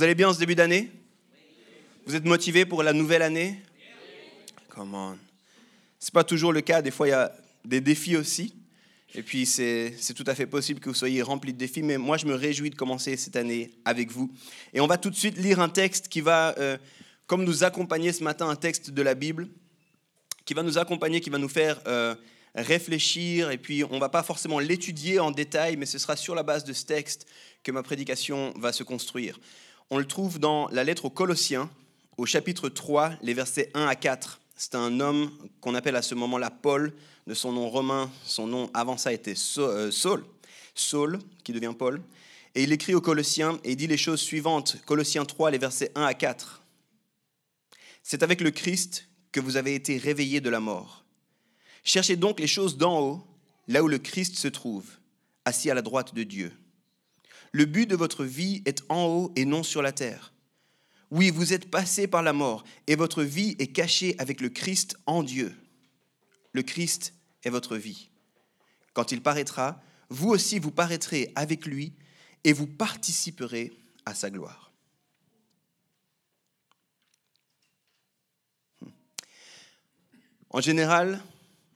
Vous allez bien en ce début d'année? Vous êtes motivé pour la nouvelle année? Come on. C'est pas toujours le cas, des fois il y a des défis aussi. Et puis c'est tout à fait possible que vous soyez rempli de défis, mais moi je me réjouis de commencer cette année avec vous. Et on va tout de suite lire un texte qui va, euh, comme nous accompagner ce matin, un texte de la Bible, qui va nous accompagner, qui va nous faire euh, réfléchir. Et puis on va pas forcément l'étudier en détail, mais ce sera sur la base de ce texte que ma prédication va se construire. On le trouve dans la lettre aux Colossiens, au chapitre 3, les versets 1 à 4. C'est un homme qu'on appelle à ce moment-là Paul, de son nom romain. Son nom avant ça était euh, Saul, Saul, qui devient Paul. Et il écrit aux Colossiens et dit les choses suivantes. Colossiens 3, les versets 1 à 4. C'est avec le Christ que vous avez été réveillés de la mort. Cherchez donc les choses d'en haut, là où le Christ se trouve, assis à la droite de Dieu. Le but de votre vie est en haut et non sur la terre. Oui, vous êtes passé par la mort et votre vie est cachée avec le Christ en Dieu. Le Christ est votre vie. Quand il paraîtra, vous aussi vous paraîtrez avec lui et vous participerez à sa gloire. Hmm. En général,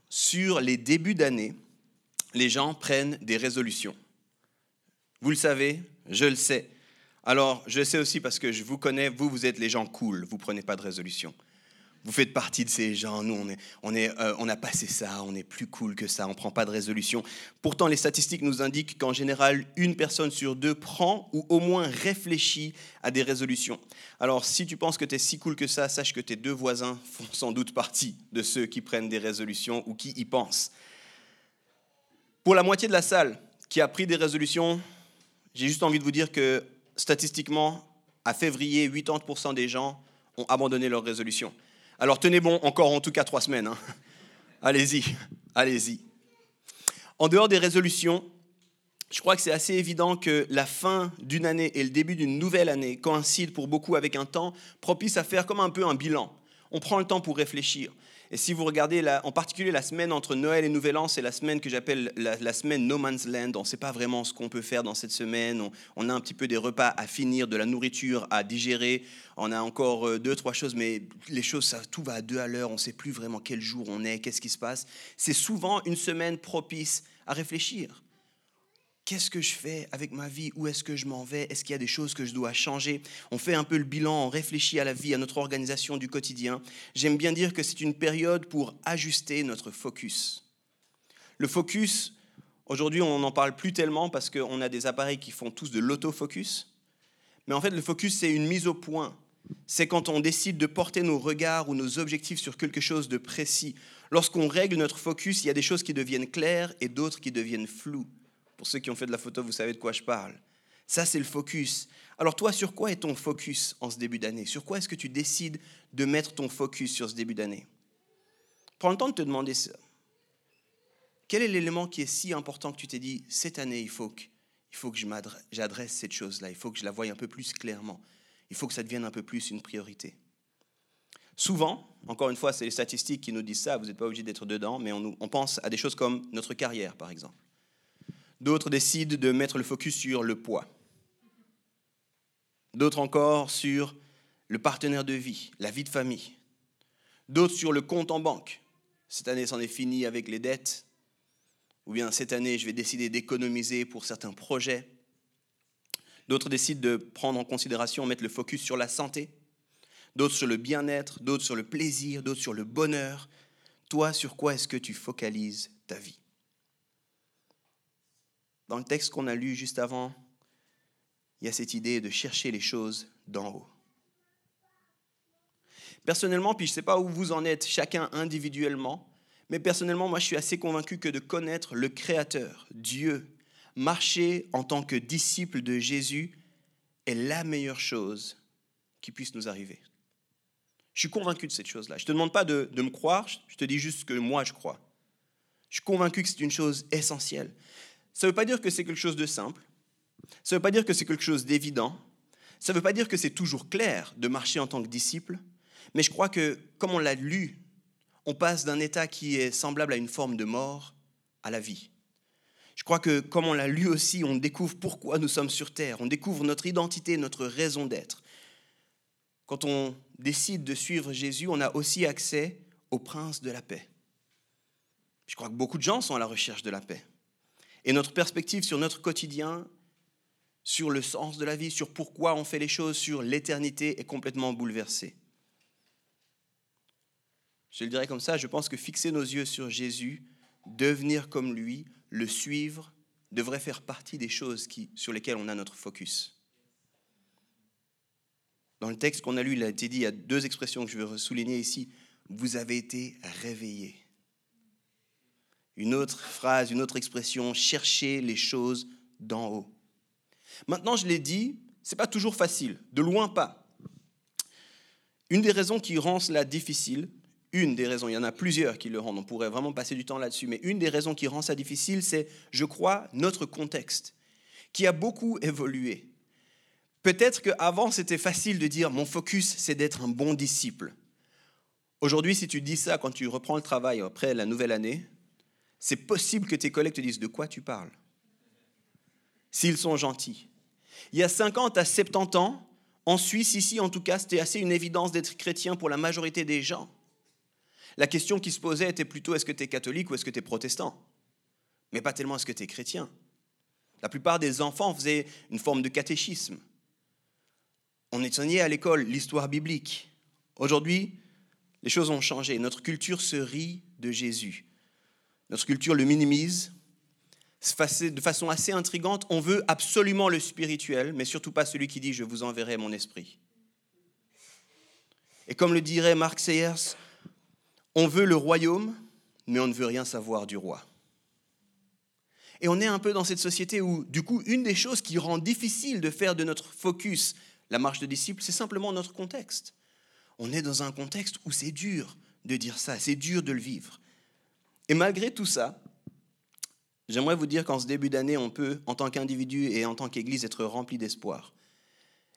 sur les débuts d'année, les gens prennent des résolutions. Vous le savez, je le sais. Alors, je le sais aussi parce que je vous connais, vous, vous êtes les gens cool, vous prenez pas de résolution. Vous faites partie de ces gens, nous, on, est, on, est, euh, on a passé ça, on est plus cool que ça, on prend pas de résolution. Pourtant, les statistiques nous indiquent qu'en général, une personne sur deux prend ou au moins réfléchit à des résolutions. Alors, si tu penses que tu es si cool que ça, sache que tes deux voisins font sans doute partie de ceux qui prennent des résolutions ou qui y pensent. Pour la moitié de la salle qui a pris des résolutions, j'ai juste envie de vous dire que statistiquement, à février, 80% des gens ont abandonné leur résolution. Alors tenez bon, encore en tout cas trois semaines. hein. Allez-y, allez-y. En dehors des résolutions, je crois que c'est assez évident que la fin d'une année et le début d'une nouvelle année coïncident pour beaucoup avec un temps propice à faire comme un peu un bilan. On prend le temps pour réfléchir. Et si vous regardez en particulier la semaine entre Noël et Nouvel An, c'est la semaine que j'appelle la, semaine No Man's Land. On ne sait pas vraiment ce qu'on peut faire dans cette semaine. On, on a un petit peu des repas à finir, de la nourriture à digérer. On a encore euh, deux, trois choses, mais les choses, ça, tout va à deux à l'heure. On ne sait plus vraiment quel jour on est, qu'est-ce qui se passe. C'est souvent une semaine propice à réfléchir. Qu'est-ce que je fais avec ma vie? Où est-ce que je m'en vais? Est-ce qu'il y a des choses que je dois changer? On fait un peu le bilan, on réfléchit à la vie, à notre organisation du quotidien. J'aime bien dire que c'est une période pour ajuster notre focus. Le focus, aujourd'hui, on n'en parle plus tellement parce qu'on a des appareils qui font tous de l'autofocus. Mais en fait, le focus, c'est une mise au point. C'est quand on décide de porter nos regards ou nos objectifs sur quelque chose de précis. Lorsqu'on règle notre focus, il y a des choses qui deviennent claires et d'autres qui deviennent floues. Pour ceux qui ont fait de la photo, vous savez de quoi je parle. Ça, c'est le focus. Alors toi, sur quoi est ton focus en ce début d'année? Sur quoi est-ce que tu décides de mettre ton focus sur ce début d'année? Prends le temps de te demander ça. Quel est l'élément qui est si important que tu t'es dit, cette année, il faut que, il faut que j'adresse cette chose-là, il faut que je la voie un peu plus clairement, il faut que ça devienne un peu plus une priorité? Souvent, encore une fois, c'est les statistiques qui nous disent ça, vous n'êtes pas obligé d'être dedans, mais on, on pense à des choses comme notre carrière, par exemple. D'autres décident de mettre le focus sur le poids. D'autres encore sur le partenaire de vie, la vie de famille. D'autres sur le compte en banque. Cette année, c'en est fini avec les dettes. Ou bien cette année, je vais décider d'économiser pour certains projets. D'autres décident de prendre en considération, mettre le focus sur la santé. D'autres sur le bien-être, d'autres sur le plaisir, d'autres sur le bonheur. Toi, sur quoi est-ce que tu focalises ta vie? Dans le texte qu'on a lu juste avant, il y a cette idée de chercher les choses d'en haut. Personnellement, puis je ne sais pas où vous en êtes, chacun individuellement, mais personnellement, moi, je suis assez convaincu que de connaître le Créateur, Dieu, marcher en tant que disciple de Jésus, est la meilleure chose qui puisse nous arriver. Je suis convaincu de cette chose-là. Je ne te demande pas de, me croire, je te dis juste que moi je crois. Je suis convaincu que c'est une chose essentielle. Ça ne veut pas dire que c'est quelque chose de simple. Ça ne veut pas dire que c'est quelque chose d'évident. Ça ne veut pas dire que c'est toujours clair de marcher en tant que disciple. Mais je crois que, comme on l'a lu, on passe d'un état qui est semblable à une forme de mort à la vie. Je crois que, comme on l'a lu aussi, on découvre pourquoi nous sommes sur Terre, on découvre notre identité, notre raison d'être. Quand on décide de suivre Jésus, on a aussi accès au prince de la paix. Je crois que beaucoup de gens sont à la recherche de la paix. Et notre perspective sur notre quotidien, sur le sens de la vie, sur pourquoi on fait les choses, sur l'éternité est complètement bouleversée. Je le dirais comme ça, je pense que fixer nos yeux sur Jésus, devenir comme lui, le suivre, devrait faire partie des choses sur lesquelles on a notre focus. Dans le texte qu'on a lu, il a été dit, il y a deux expressions que je veux souligner ici. Vous avez été réveillés. Une autre phrase, une autre expression, chercher les choses d'en haut. Maintenant, je l'ai dit, ce n'est pas toujours facile, de loin pas. Une des raisons qui rend cela difficile, une des raisons, il y en a plusieurs qui le rendent, on pourrait vraiment passer du temps là-dessus, mais une des raisons qui rend ça difficile, c'est, je crois, notre contexte, qui a beaucoup évolué. Peut-être qu'avant, c'était facile de dire, mon focus, c'est d'être un bon disciple. Aujourd'hui, si tu dis ça quand tu reprends le travail après la nouvelle année, c'est possible que tes collègues te disent de quoi tu parles, s'ils sont gentils. Il y a 50 à 70 ans, en Suisse, ici en tout cas, c'était assez une évidence d'être chrétien pour la majorité des gens. La question qui se posait était plutôt est-ce que tu es catholique ou est-ce que tu es protestant? Mais pas tellement est-ce que tu es chrétien? La plupart des enfants faisaient une forme de catéchisme. On enseignait à l'école l'histoire biblique. Aujourd'hui, les choses ont changé. Notre culture se rit de Jésus. Notre culture le minimise de façon assez intrigante. On veut absolument le spirituel, mais surtout pas celui qui dit je vous enverrai mon esprit. Et comme le dirait Mark Sayers, on veut le royaume, mais on ne veut rien savoir du roi. Et on est un peu dans cette société où, du coup, une des choses qui rend difficile de faire de notre focus la marche de disciples, c'est simplement notre contexte. On est dans un contexte où c'est dur de dire ça, c'est dur de le vivre. Et malgré tout ça, j'aimerais vous dire qu'en ce début d'année, on peut, en tant qu'individu et en tant qu'Église, être rempli d'espoir.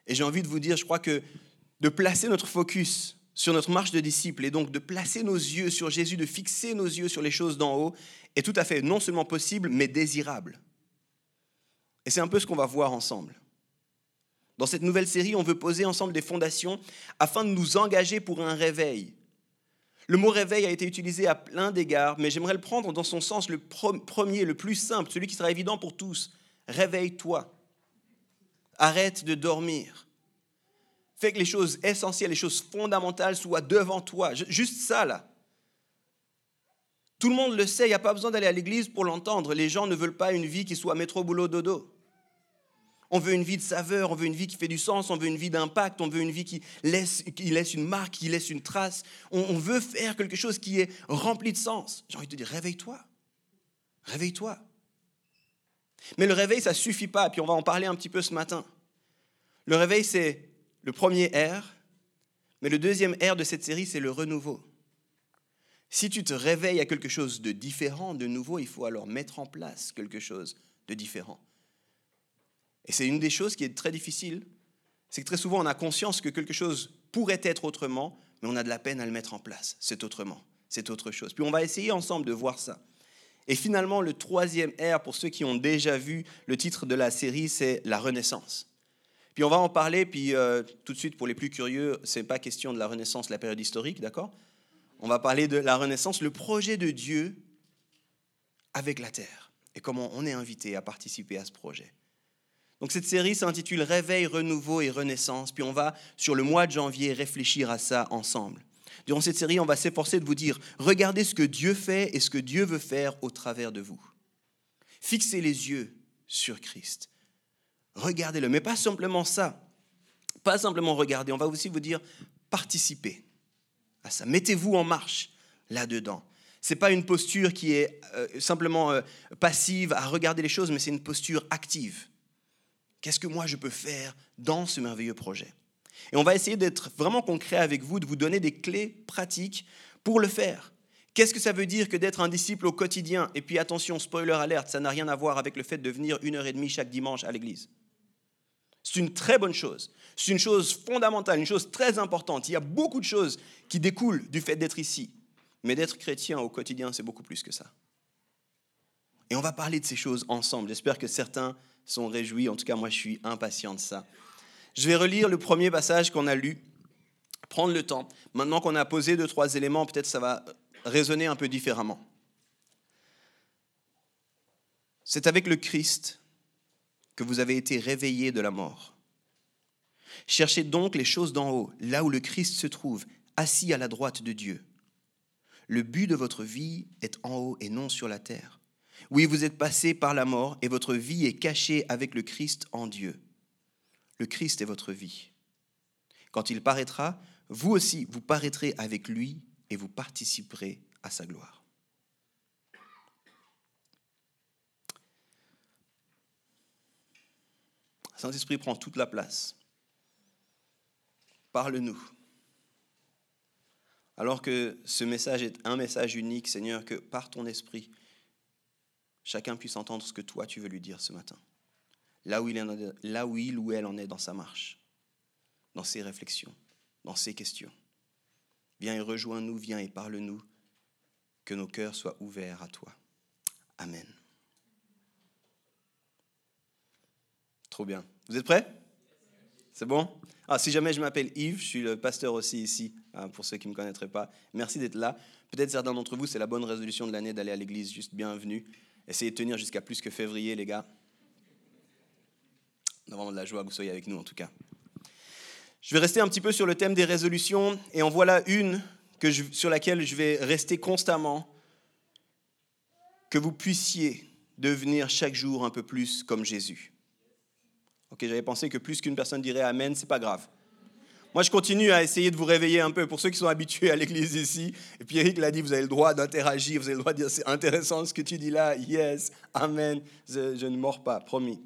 Et j'ai envie de vous dire, je crois que de placer notre focus sur notre marche de disciples et donc de placer nos yeux sur Jésus, de fixer nos yeux sur les choses d'en haut, est tout à fait non seulement possible, mais désirable. Et c'est un peu ce qu'on va voir ensemble. Dans cette nouvelle série, on veut poser ensemble des fondations afin de nous engager pour un réveil, le mot réveil a été utilisé à plein d'égards, mais j'aimerais le prendre dans son sens le premier, le plus simple, celui qui sera évident pour tous. Réveille-toi. Arrête de dormir. Fais que les choses essentielles, les choses fondamentales soient devant toi. Juste ça, là. Tout le monde le sait, il n'y a pas besoin d'aller à l'église pour l'entendre. Les gens ne veulent pas une vie qui soit métro, boulot, dodo. On veut une vie de saveur, on veut une vie qui fait du sens, on veut une vie d'impact, on veut une vie qui laisse, qui laisse une marque, qui laisse une trace. On, veut faire quelque chose qui est rempli de sens. J'ai envie de te dire, réveille-toi. Réveille-toi. Mais le réveil, ça ne suffit pas, puis on va en parler un petit peu ce matin. Le réveil, c'est le premier R, mais le deuxième R de cette série, c'est le renouveau. Si tu te réveilles à quelque chose de différent, de nouveau, il faut alors mettre en place quelque chose de différent. Et c'est une des choses qui est très difficile, c'est que très souvent on a conscience que quelque chose pourrait être autrement, mais on a de la peine à le mettre en place. C'est autrement, c'est autre chose. Puis on va essayer ensemble de voir ça. Et finalement, le troisième R, pour ceux qui ont déjà vu le titre de la série, c'est la Renaissance. Puis on va en parler, puis euh, tout de suite, pour les plus curieux, ce n'est pas question de la Renaissance, la période historique, d'accord? On va parler de la Renaissance, le projet de Dieu avec la terre, et comment on est invité à participer à ce projet. Donc cette série s'intitule Réveil, renouveau et renaissance, puis on va sur le mois de janvier réfléchir à ça ensemble. Durant cette série, on va s'efforcer de vous dire, regardez ce que Dieu fait et ce que Dieu veut faire au travers de vous. Fixez les yeux sur Christ. Regardez-le, mais pas simplement ça. Pas simplement regarder, on va aussi vous dire, participez à ça. Mettez-vous en marche là-dedans. Ce n'est pas une posture qui est euh, simplement euh, passive à regarder les choses, mais c'est une posture active Qu'est-ce que moi je peux faire dans ce merveilleux projet? Et on va essayer d'être vraiment concret avec vous, de vous donner des clés pratiques pour le faire. Qu'est-ce que ça veut dire que d'être un disciple au quotidien? Et puis attention, spoiler alerte, ça n'a rien à voir avec le fait de venir une heure et demie chaque dimanche à l'église. C'est une très bonne chose. C'est une chose fondamentale, une chose très importante. Il y a beaucoup de choses qui découlent du fait d'être ici. Mais d'être chrétien au quotidien, c'est beaucoup plus que ça. Et on va parler de ces choses ensemble. J'espère que certains sont réjouis. En tout cas, moi, je suis impatient de ça. Je vais relire le premier passage qu'on a lu. Prendre le temps. Maintenant qu'on a posé deux, trois éléments, peut-être ça va résonner un peu différemment. C'est avec le Christ que vous avez été réveillés de la mort. Cherchez donc les choses d'en haut, là où le Christ se trouve, assis à la droite de Dieu. Le but de votre vie est en haut et non sur la terre. Oui, vous êtes passé par la mort et votre vie est cachée avec le Christ en Dieu. Le Christ est votre vie. Quand il paraîtra, vous aussi, vous paraîtrez avec lui et vous participerez à sa gloire. Saint-Esprit prend toute la place. Parle-nous. Alors que ce message est un message unique, Seigneur, que par ton esprit, chacun puisse entendre ce que toi tu veux lui dire ce matin. Là où il, ou elle en est dans sa marche, dans ses réflexions, dans ses questions. Viens et rejoins-nous, viens et parle-nous, que nos cœurs soient ouverts à toi. Amen. Trop bien. Vous êtes prêts? C'est bon? Ah, Si jamais je m'appelle Yves, je suis le pasteur aussi ici, hein, pour ceux qui ne me connaîtraient pas. Merci d'être là. Peut-être certains d'entre vous, c'est la bonne résolution de l'année d'aller à l'église, juste bienvenue. Essayez de tenir jusqu'à plus que février, les gars. On a vraiment de la joie que vous soyez avec nous, en tout cas. Je vais rester un petit peu sur le thème des résolutions, et en voilà une que sur laquelle je vais rester constamment, que vous puissiez devenir chaque jour un peu plus comme Jésus. Ok, j'avais pensé que plus qu'une personne dirait Amen, c'est pas grave. Moi, je continue à essayer de vous réveiller un peu. Pour ceux qui sont habitués à l'église ici, et puis Eric l'a dit, vous avez le droit d'interagir, vous avez le droit de dire c'est intéressant ce que tu dis là, yes, Amen, je, ne mords pas, promis.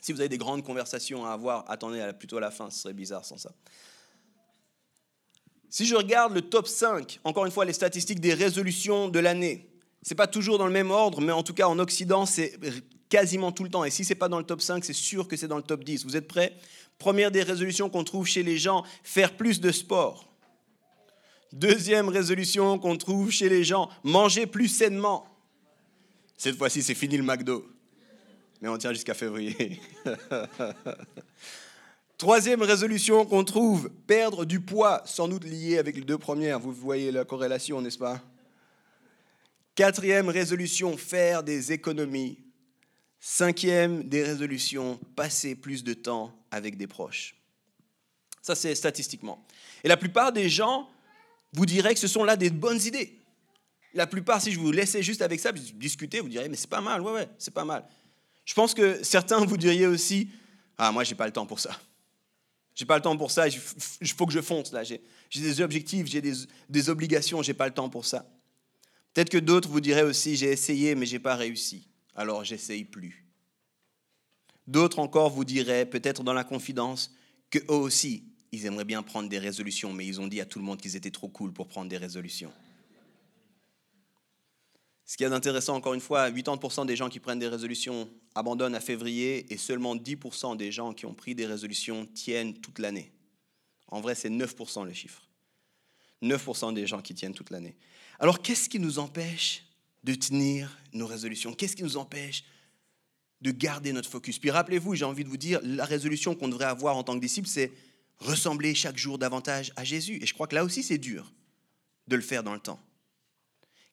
Si vous avez des grandes conversations à avoir, attendez plutôt à la fin, ce serait bizarre sans ça. Si je regarde le top 5, encore une fois les statistiques des résolutions de l'année, ce n'est pas toujours dans le même ordre, mais en tout cas en Occident, c'est quasiment tout le temps. Et si ce n'est pas dans le top 5, c'est sûr que c'est dans le top 10. Vous êtes prêts? Première des résolutions qu'on trouve chez les gens, faire plus de sport. Deuxième résolution qu'on trouve chez les gens, manger plus sainement. Cette fois-ci, c'est fini le McDo. Mais on tient jusqu'à février. Troisième résolution qu'on trouve, perdre du poids, sans doute lié avec les deux premières. Vous voyez la corrélation, n'est-ce pas? Quatrième résolution, faire des économies. Cinquième des résolutions, passer plus de temps avec des proches. Ça, c'est statistiquement. Et la plupart des gens vous diraient que ce sont là des bonnes idées. La plupart, si je vous laissais juste avec ça, discuter, vous diriez, mais c'est pas mal, ouais, ouais, c'est pas mal. Je pense que certains vous diriez aussi, ah, moi, j'ai pas le temps pour ça. J'ai pas le temps pour ça, il faut que je fonce là. J'ai des objectifs, j'ai des, des, obligations, j'ai pas le temps pour ça. Peut-être que d'autres vous diraient aussi, j'ai essayé, mais j'ai pas réussi, alors j'essaye plus. D'autres encore vous diraient, peut-être dans la confidence, que eux aussi, ils aimeraient bien prendre des résolutions, mais ils ont dit à tout le monde qu'ils étaient trop cool pour prendre des résolutions. Ce qui est intéressant, encore une fois, 80% des gens qui prennent des résolutions abandonnent à février et seulement 10% des gens qui ont pris des résolutions tiennent toute l'année. En vrai, c'est 9% le chiffre. 9% des gens qui tiennent toute l'année. Alors, qu'est-ce qui nous empêche de tenir nos résolutions Qu'est-ce qui nous empêche de garder notre focus? Puis rappelez-vous, j'ai envie de vous dire, la résolution qu'on devrait avoir en tant que disciple, c'est ressembler chaque jour davantage à Jésus. Et je crois que là aussi, c'est dur de le faire dans le temps.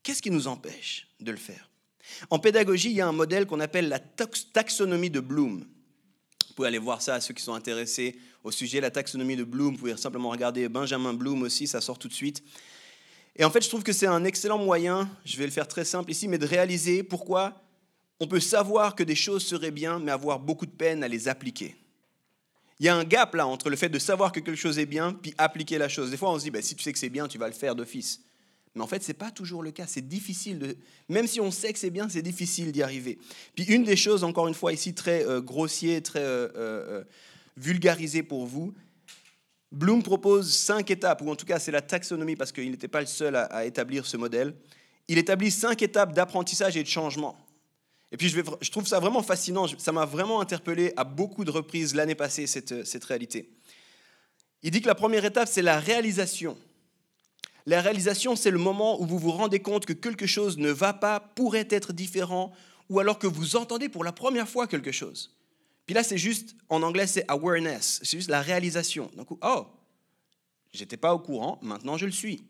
Qu'est-ce qui nous empêche de le faire? En pédagogie, il y a un modèle qu'on appelle la taxonomie de Bloom. Vous pouvez aller voir ça à ceux qui sont intéressés au sujet, la taxonomie de Bloom. Vous pouvez simplement regarder Benjamin Bloom aussi, ça sort tout de suite. Et en fait, je trouve que c'est un excellent moyen, je vais le faire très simple ici, mais de réaliser pourquoi on peut savoir que des choses seraient bien, mais avoir beaucoup de peine à les appliquer. Il y a un gap là entre le fait de savoir que quelque chose est bien, puis appliquer la chose. Des fois, on se dit, ben, si tu sais que c'est bien, tu vas le faire d'office. Mais en fait, ce n'est pas toujours le cas. C'est difficile. De... Même si on sait que c'est bien, c'est difficile d'y arriver. Puis une des choses, encore une fois, ici, très euh, grossier, très euh, euh, vulgarisé pour vous, Bloom propose cinq étapes, ou en tout cas c'est la taxonomie, parce qu'il n'était pas le seul à, établir ce modèle. Il établit cinq étapes d'apprentissage et de changement. Et puis je, trouve ça vraiment fascinant, ça m'a vraiment interpellé à beaucoup de reprises l'année passée, cette réalité. Il dit que la première étape, c'est la réalisation. La réalisation, c'est le moment où vous vous rendez compte que quelque chose ne va pas, pourrait être différent, ou alors que vous entendez pour la première fois quelque chose. Puis là, c'est juste, en anglais, c'est awareness, c'est juste la réalisation. Donc, oh, j'étais pas au courant, maintenant je le suis.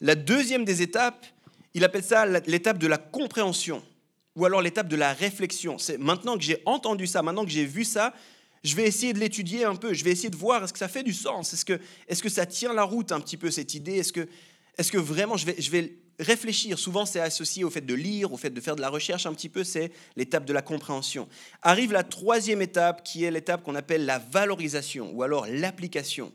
La deuxième des étapes, il appelle ça l'étape de la compréhension, ou alors l'étape de la réflexion. C'est maintenant que j'ai entendu ça, maintenant que j'ai vu ça, je vais essayer de l'étudier un peu, je vais essayer de voir est-ce que ça fait du sens, est-ce que, est que ça tient la route un petit peu cette idée, est-ce que, est que vraiment je vais réfléchir, souvent c'est associé au fait de lire, au fait de faire de la recherche un petit peu, c'est l'étape de la compréhension. Arrive la troisième étape qui est l'étape qu'on appelle la valorisation ou alors l'application.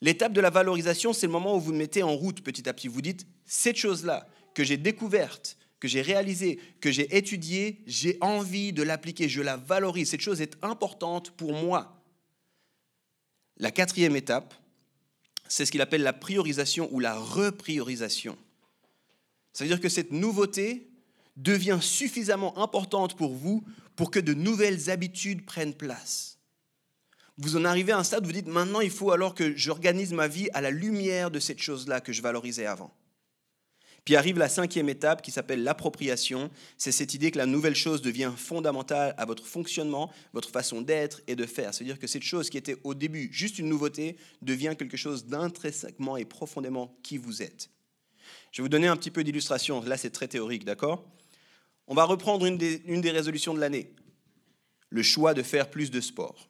L'étape de la valorisation, c'est le moment où vous mettez en route petit à petit. Vous dites, cette chose-là que j'ai découverte, que j'ai réalisée, que j'ai étudiée, j'ai envie de l'appliquer, je la valorise. Cette chose est importante pour moi. La quatrième étape, c'est ce qu'il appelle la priorisation ou la repriorisation. Ça veut dire que cette nouveauté devient suffisamment importante pour vous pour que de nouvelles habitudes prennent place. Vous en arrivez à un stade où vous dites maintenant il faut alors que j'organise ma vie à la lumière de cette chose-là que je valorisais avant. Puis arrive la cinquième étape qui s'appelle l'appropriation. C'est cette idée que la nouvelle chose devient fondamentale à votre fonctionnement, votre façon d'être et de faire. C'est-à-dire que cette chose qui était au début juste une nouveauté devient quelque chose d'intrinsèquement et profondément qui vous êtes. Je vais vous donner un petit peu d'illustration. Là, c'est très théorique, d'accord? On va reprendre une des, résolutions de l'année. Le choix de faire plus de sport.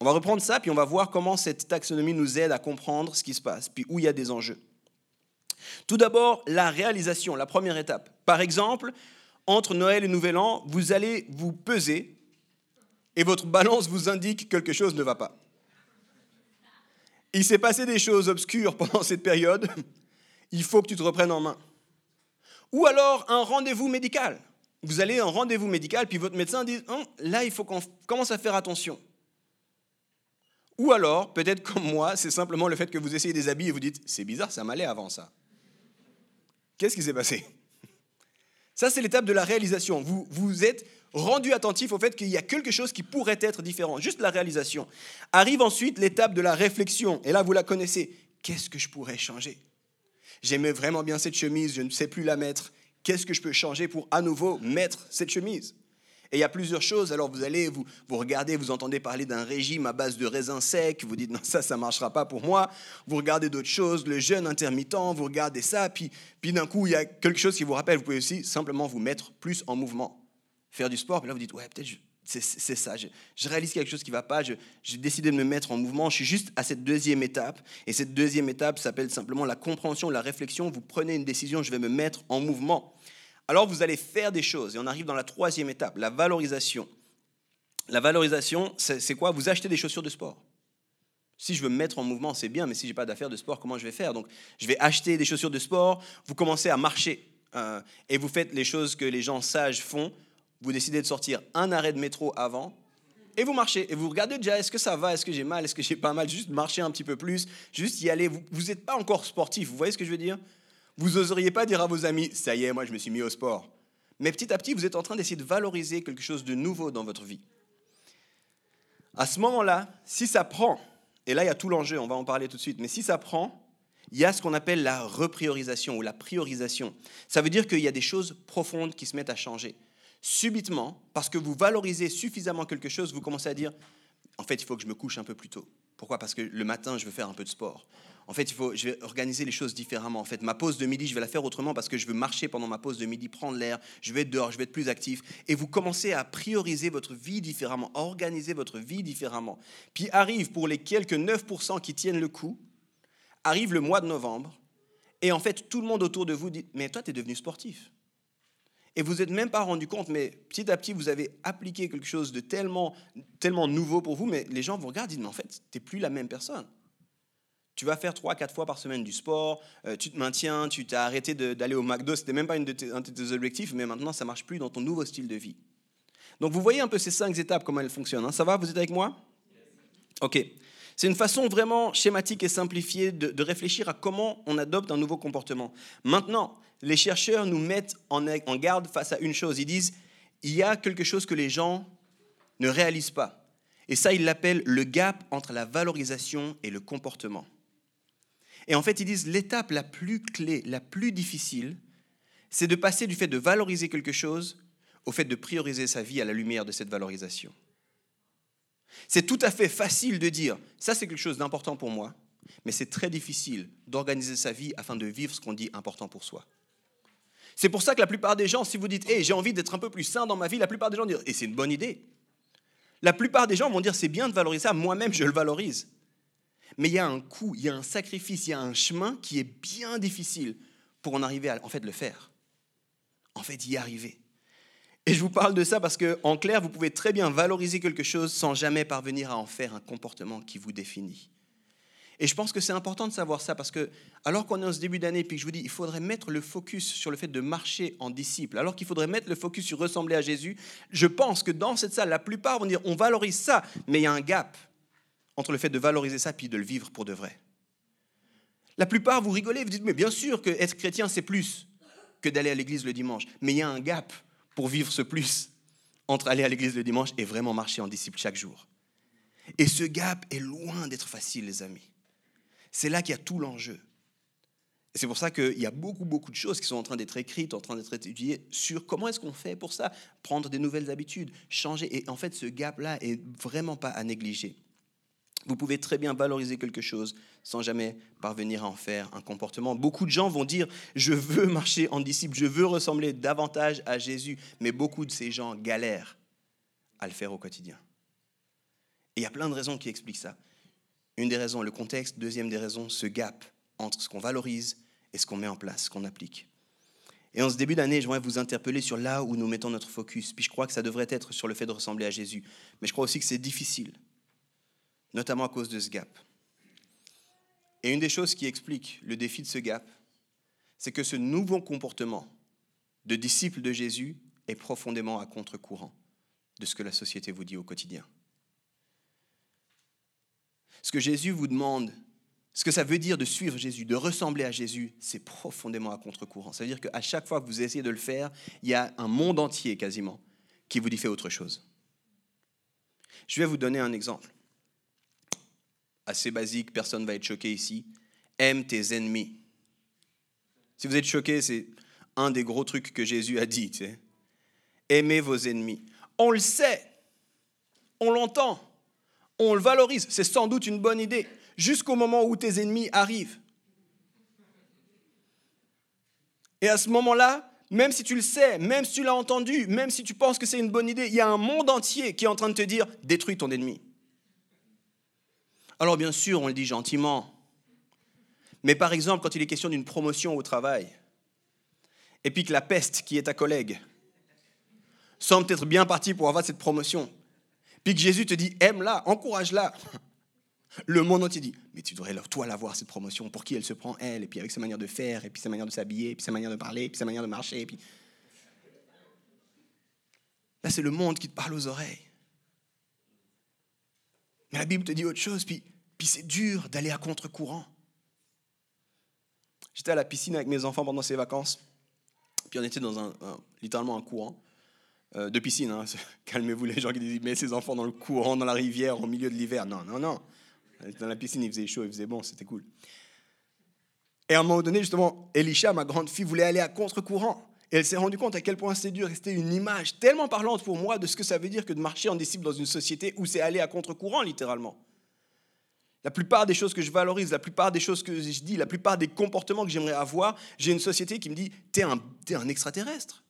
On va reprendre ça, puis on va voir comment cette taxonomie nous aide à comprendre ce qui se passe, puis où il y a des enjeux. Tout d'abord, la réalisation, la première étape. Par exemple, entre Noël et Nouvel An, vous allez vous peser et votre balance vous indique que quelque chose ne va pas. Il s'est passé des choses obscures pendant cette période il faut que tu te reprennes en main. Ou alors un rendez-vous médical. Vous allez un rendez-vous médical, puis votre médecin dit, hum, là, il faut qu'on commence à faire attention. Ou alors, peut-être comme moi, c'est simplement le fait que vous essayez des habits et vous dites, c'est bizarre, ça m'allait avant ça. Qu'est-ce qui s'est passé? Ça, c'est l'étape de la réalisation. Vous vous êtes rendu attentif au fait qu'il y a quelque chose qui pourrait être différent, juste la réalisation. Arrive ensuite l'étape de la réflexion, et là, vous la connaissez. Qu'est-ce que je pourrais changer? J'aimais vraiment bien cette chemise, je ne sais plus la mettre. Qu'est-ce que je peux changer pour à nouveau mettre cette chemise? Et il y a plusieurs choses. Alors vous allez, vous, vous regardez, vous entendez parler d'un régime à base de raisins secs. Vous dites non, ça, ça ne marchera pas pour moi. Vous regardez d'autres choses, le jeûne intermittent, vous regardez ça. Puis, puis d'un coup, il y a quelque chose qui vous rappelle. Vous pouvez aussi simplement vous mettre plus en mouvement. Faire du sport. Puis là, vous dites, ouais, peut-être c'est ça. Je, réalise quelque chose qui ne va pas. J'ai décidé de me mettre en mouvement. Je suis juste à cette deuxième étape. Et cette deuxième étape s'appelle simplement la compréhension, la réflexion. Vous prenez une décision, je vais me mettre en mouvement. Alors vous allez faire des choses. Et on arrive dans la troisième étape, la valorisation. La valorisation, c'est quoi? Vous achetez des chaussures de sport. Si je veux me mettre en mouvement, c'est bien, mais si je n'ai pas d'affaires de sport, comment je vais faire? Donc, je vais acheter des chaussures de sport, vous commencez à marcher euh, et vous faites les choses que les gens sages font vous décidez de sortir un arrêt de métro avant et vous marchez. Et vous regardez déjà, est-ce que ça va, est-ce que j'ai mal, est-ce que j'ai pas mal, juste marcher un petit peu plus, juste y aller. Vous n'êtes pas encore sportif, vous voyez ce que je veux dire? Vous n'oseriez pas dire à vos amis, ça y est, moi je me suis mis au sport. Mais petit à petit, vous êtes en train d'essayer de valoriser quelque chose de nouveau dans votre vie. À ce moment-là, si ça prend, et là il y a tout l'enjeu, on va en parler tout de suite, mais si ça prend, il y a ce qu'on appelle la repriorisation ou la priorisation. Ça veut dire qu'il y a des choses profondes qui se mettent à changer subitement, parce que vous valorisez suffisamment quelque chose, vous commencez à dire, en fait, il faut que je me couche un peu plus tôt. Pourquoi? Parce que le matin, je veux faire un peu de sport. En fait, il faut, je vais organiser les choses différemment. En fait, ma pause de midi, je vais la faire autrement parce que je veux marcher pendant ma pause de midi, prendre l'air, je vais être dehors, je vais être plus actif. Et vous commencez à prioriser votre vie différemment, à organiser votre vie différemment. Puis arrive pour les quelques 9% qui tiennent le coup, arrive le mois de novembre, et en fait, tout le monde autour de vous dit, mais toi, tu es devenu sportif. Et vous n'êtes même pas rendu compte, mais petit à petit, vous avez appliqué quelque chose de tellement, tellement nouveau pour vous, mais les gens vous regardent et disent, mais en fait, tu n'es plus la même personne. Tu vas faire 3-4 fois par semaine du sport, euh, tu te maintiens, tu t'as arrêté d'aller au McDo, c'était même pas une de tes, un de tes objectifs, mais maintenant ça marche plus dans ton nouveau style de vie. Donc vous voyez un peu ces cinq étapes, comment elles fonctionnent. Hein. Ça va, vous êtes avec moi? Ok. C'est une façon vraiment schématique et simplifiée de, réfléchir à comment on adopte un nouveau comportement. Maintenant, les chercheurs nous mettent en, garde face à une chose. Ils disent, il y a quelque chose que les gens ne réalisent pas. Et ça, ils l'appellent le gap entre la valorisation et le comportement. Et en fait, ils disent l'étape la plus clé, la plus difficile, c'est de passer du fait de valoriser quelque chose au fait de prioriser sa vie à la lumière de cette valorisation. C'est tout à fait facile de dire, ça c'est quelque chose d'important pour moi, mais c'est très difficile d'organiser sa vie afin de vivre ce qu'on dit important pour soi. C'est pour ça que la plupart des gens, si vous dites, hey, j'ai envie d'être un peu plus sain dans ma vie, la plupart des gens disent, et c'est une bonne idée. La plupart des gens vont dire, c'est bien de valoriser ça, moi-même je le valorise. Mais il y a un coût, il y a un sacrifice, il y a un chemin qui est bien difficile pour en arriver à en fait le faire. En fait, y arriver. Et je vous parle de ça parce que, en clair, vous pouvez très bien valoriser quelque chose sans jamais parvenir à en faire un comportement qui vous définit. Et je pense que c'est important de savoir ça parce que, alors qu'on est en ce début d'année, puis que je vous dis, il faudrait mettre le focus sur le fait de marcher en disciple, alors qu'il faudrait mettre le focus sur ressembler à Jésus, je pense que dans cette salle, la plupart vont dire, on valorise ça, mais il y a un gap entre le fait de valoriser ça puis de le vivre pour de vrai. La plupart, vous rigolez, vous dites, mais bien sûr que être chrétien, c'est plus que d'aller à l'église le dimanche, mais il y a un gap pour vivre ce plus entre aller à l'église le dimanche et vraiment marcher en disciple chaque jour. Et ce gap est loin d'être facile, les amis. C'est là qu'il y a tout l'enjeu. Et c'est pour ça qu'il y a beaucoup, beaucoup de choses qui sont en train d'être écrites, en train d'être étudiées sur comment est-ce qu'on fait pour ça, prendre des nouvelles habitudes, changer. Et en fait, ce gap-là est vraiment pas à négliger. Vous pouvez très bien valoriser quelque chose sans jamais parvenir à en faire un comportement. Beaucoup de gens vont dire, je veux marcher en disciple, je veux ressembler davantage à Jésus, mais beaucoup de ces gens galèrent à le faire au quotidien. Et il y a plein de raisons qui expliquent ça. Une des raisons, le contexte. Deuxième des raisons, ce gap entre ce qu'on valorise et ce qu'on met en place, ce qu'on applique. Et en ce début d'année, je voudrais vous interpeller sur là où nous mettons notre focus. Puis je crois que ça devrait être sur le fait de ressembler à Jésus. Mais je crois aussi que c'est difficile notamment à cause de ce gap. Et une des choses qui explique le défi de ce gap, c'est que ce nouveau comportement de disciple de Jésus est profondément à contre-courant de ce que la société vous dit au quotidien. Ce que Jésus vous demande, ce que ça veut dire de suivre Jésus, de ressembler à Jésus, c'est profondément à contre-courant. Ça veut dire qu'à chaque fois que vous essayez de le faire, il y a un monde entier quasiment qui vous dit fait autre chose. Je vais vous donner un exemple assez basique, personne ne va être choqué ici. Aime tes ennemis. Si vous êtes choqué, c'est un des gros trucs que Jésus a dit. Tu sais. Aimez vos ennemis. On le sait, on l'entend, on le valorise. C'est sans doute une bonne idée, jusqu'au moment où tes ennemis arrivent. Et à ce moment-là, même si tu le sais, même si tu l'as entendu, même si tu penses que c'est une bonne idée, il y a un monde entier qui est en train de te dire détruis ton ennemi. Alors bien sûr, on le dit gentiment. Mais par exemple, quand il est question d'une promotion au travail, et puis que la peste, qui est ta collègue, semble être bien partie pour avoir cette promotion, puis que Jésus te dit, aime-la, encourage-la, le monde entier dit, mais tu devrais toi l'avoir, cette promotion, pour qui elle se prend, elle, et puis avec sa manière de faire, et puis sa manière de s'habiller, et puis sa manière de parler, et puis sa manière de marcher. Là, c'est le monde qui te parle aux oreilles. Mais la Bible te dit autre chose, puis, puis c'est dur d'aller à contre-courant. J'étais à la piscine avec mes enfants pendant ces vacances, puis on était dans un, littéralement un courant euh, de piscine. Hein. Calmez-vous les gens qui disent, mais ces enfants dans le courant, dans la rivière, au milieu de l'hiver. Non, non, non. Dans la piscine, il faisait chaud, il faisait bon, c'était cool. Et à un moment donné, justement, Elisha, ma grande fille, voulait aller à contre-courant. Et elle s'est rendue compte à quel point c'est dur. C'était une image tellement parlante pour moi de ce que ça veut dire que de marcher en disciple dans une société où c'est aller à contre-courant, littéralement. La plupart des choses que je valorise, la plupart des choses que je dis, la plupart des comportements que j'aimerais avoir, j'ai une société qui me dit T'es un, un extraterrestre.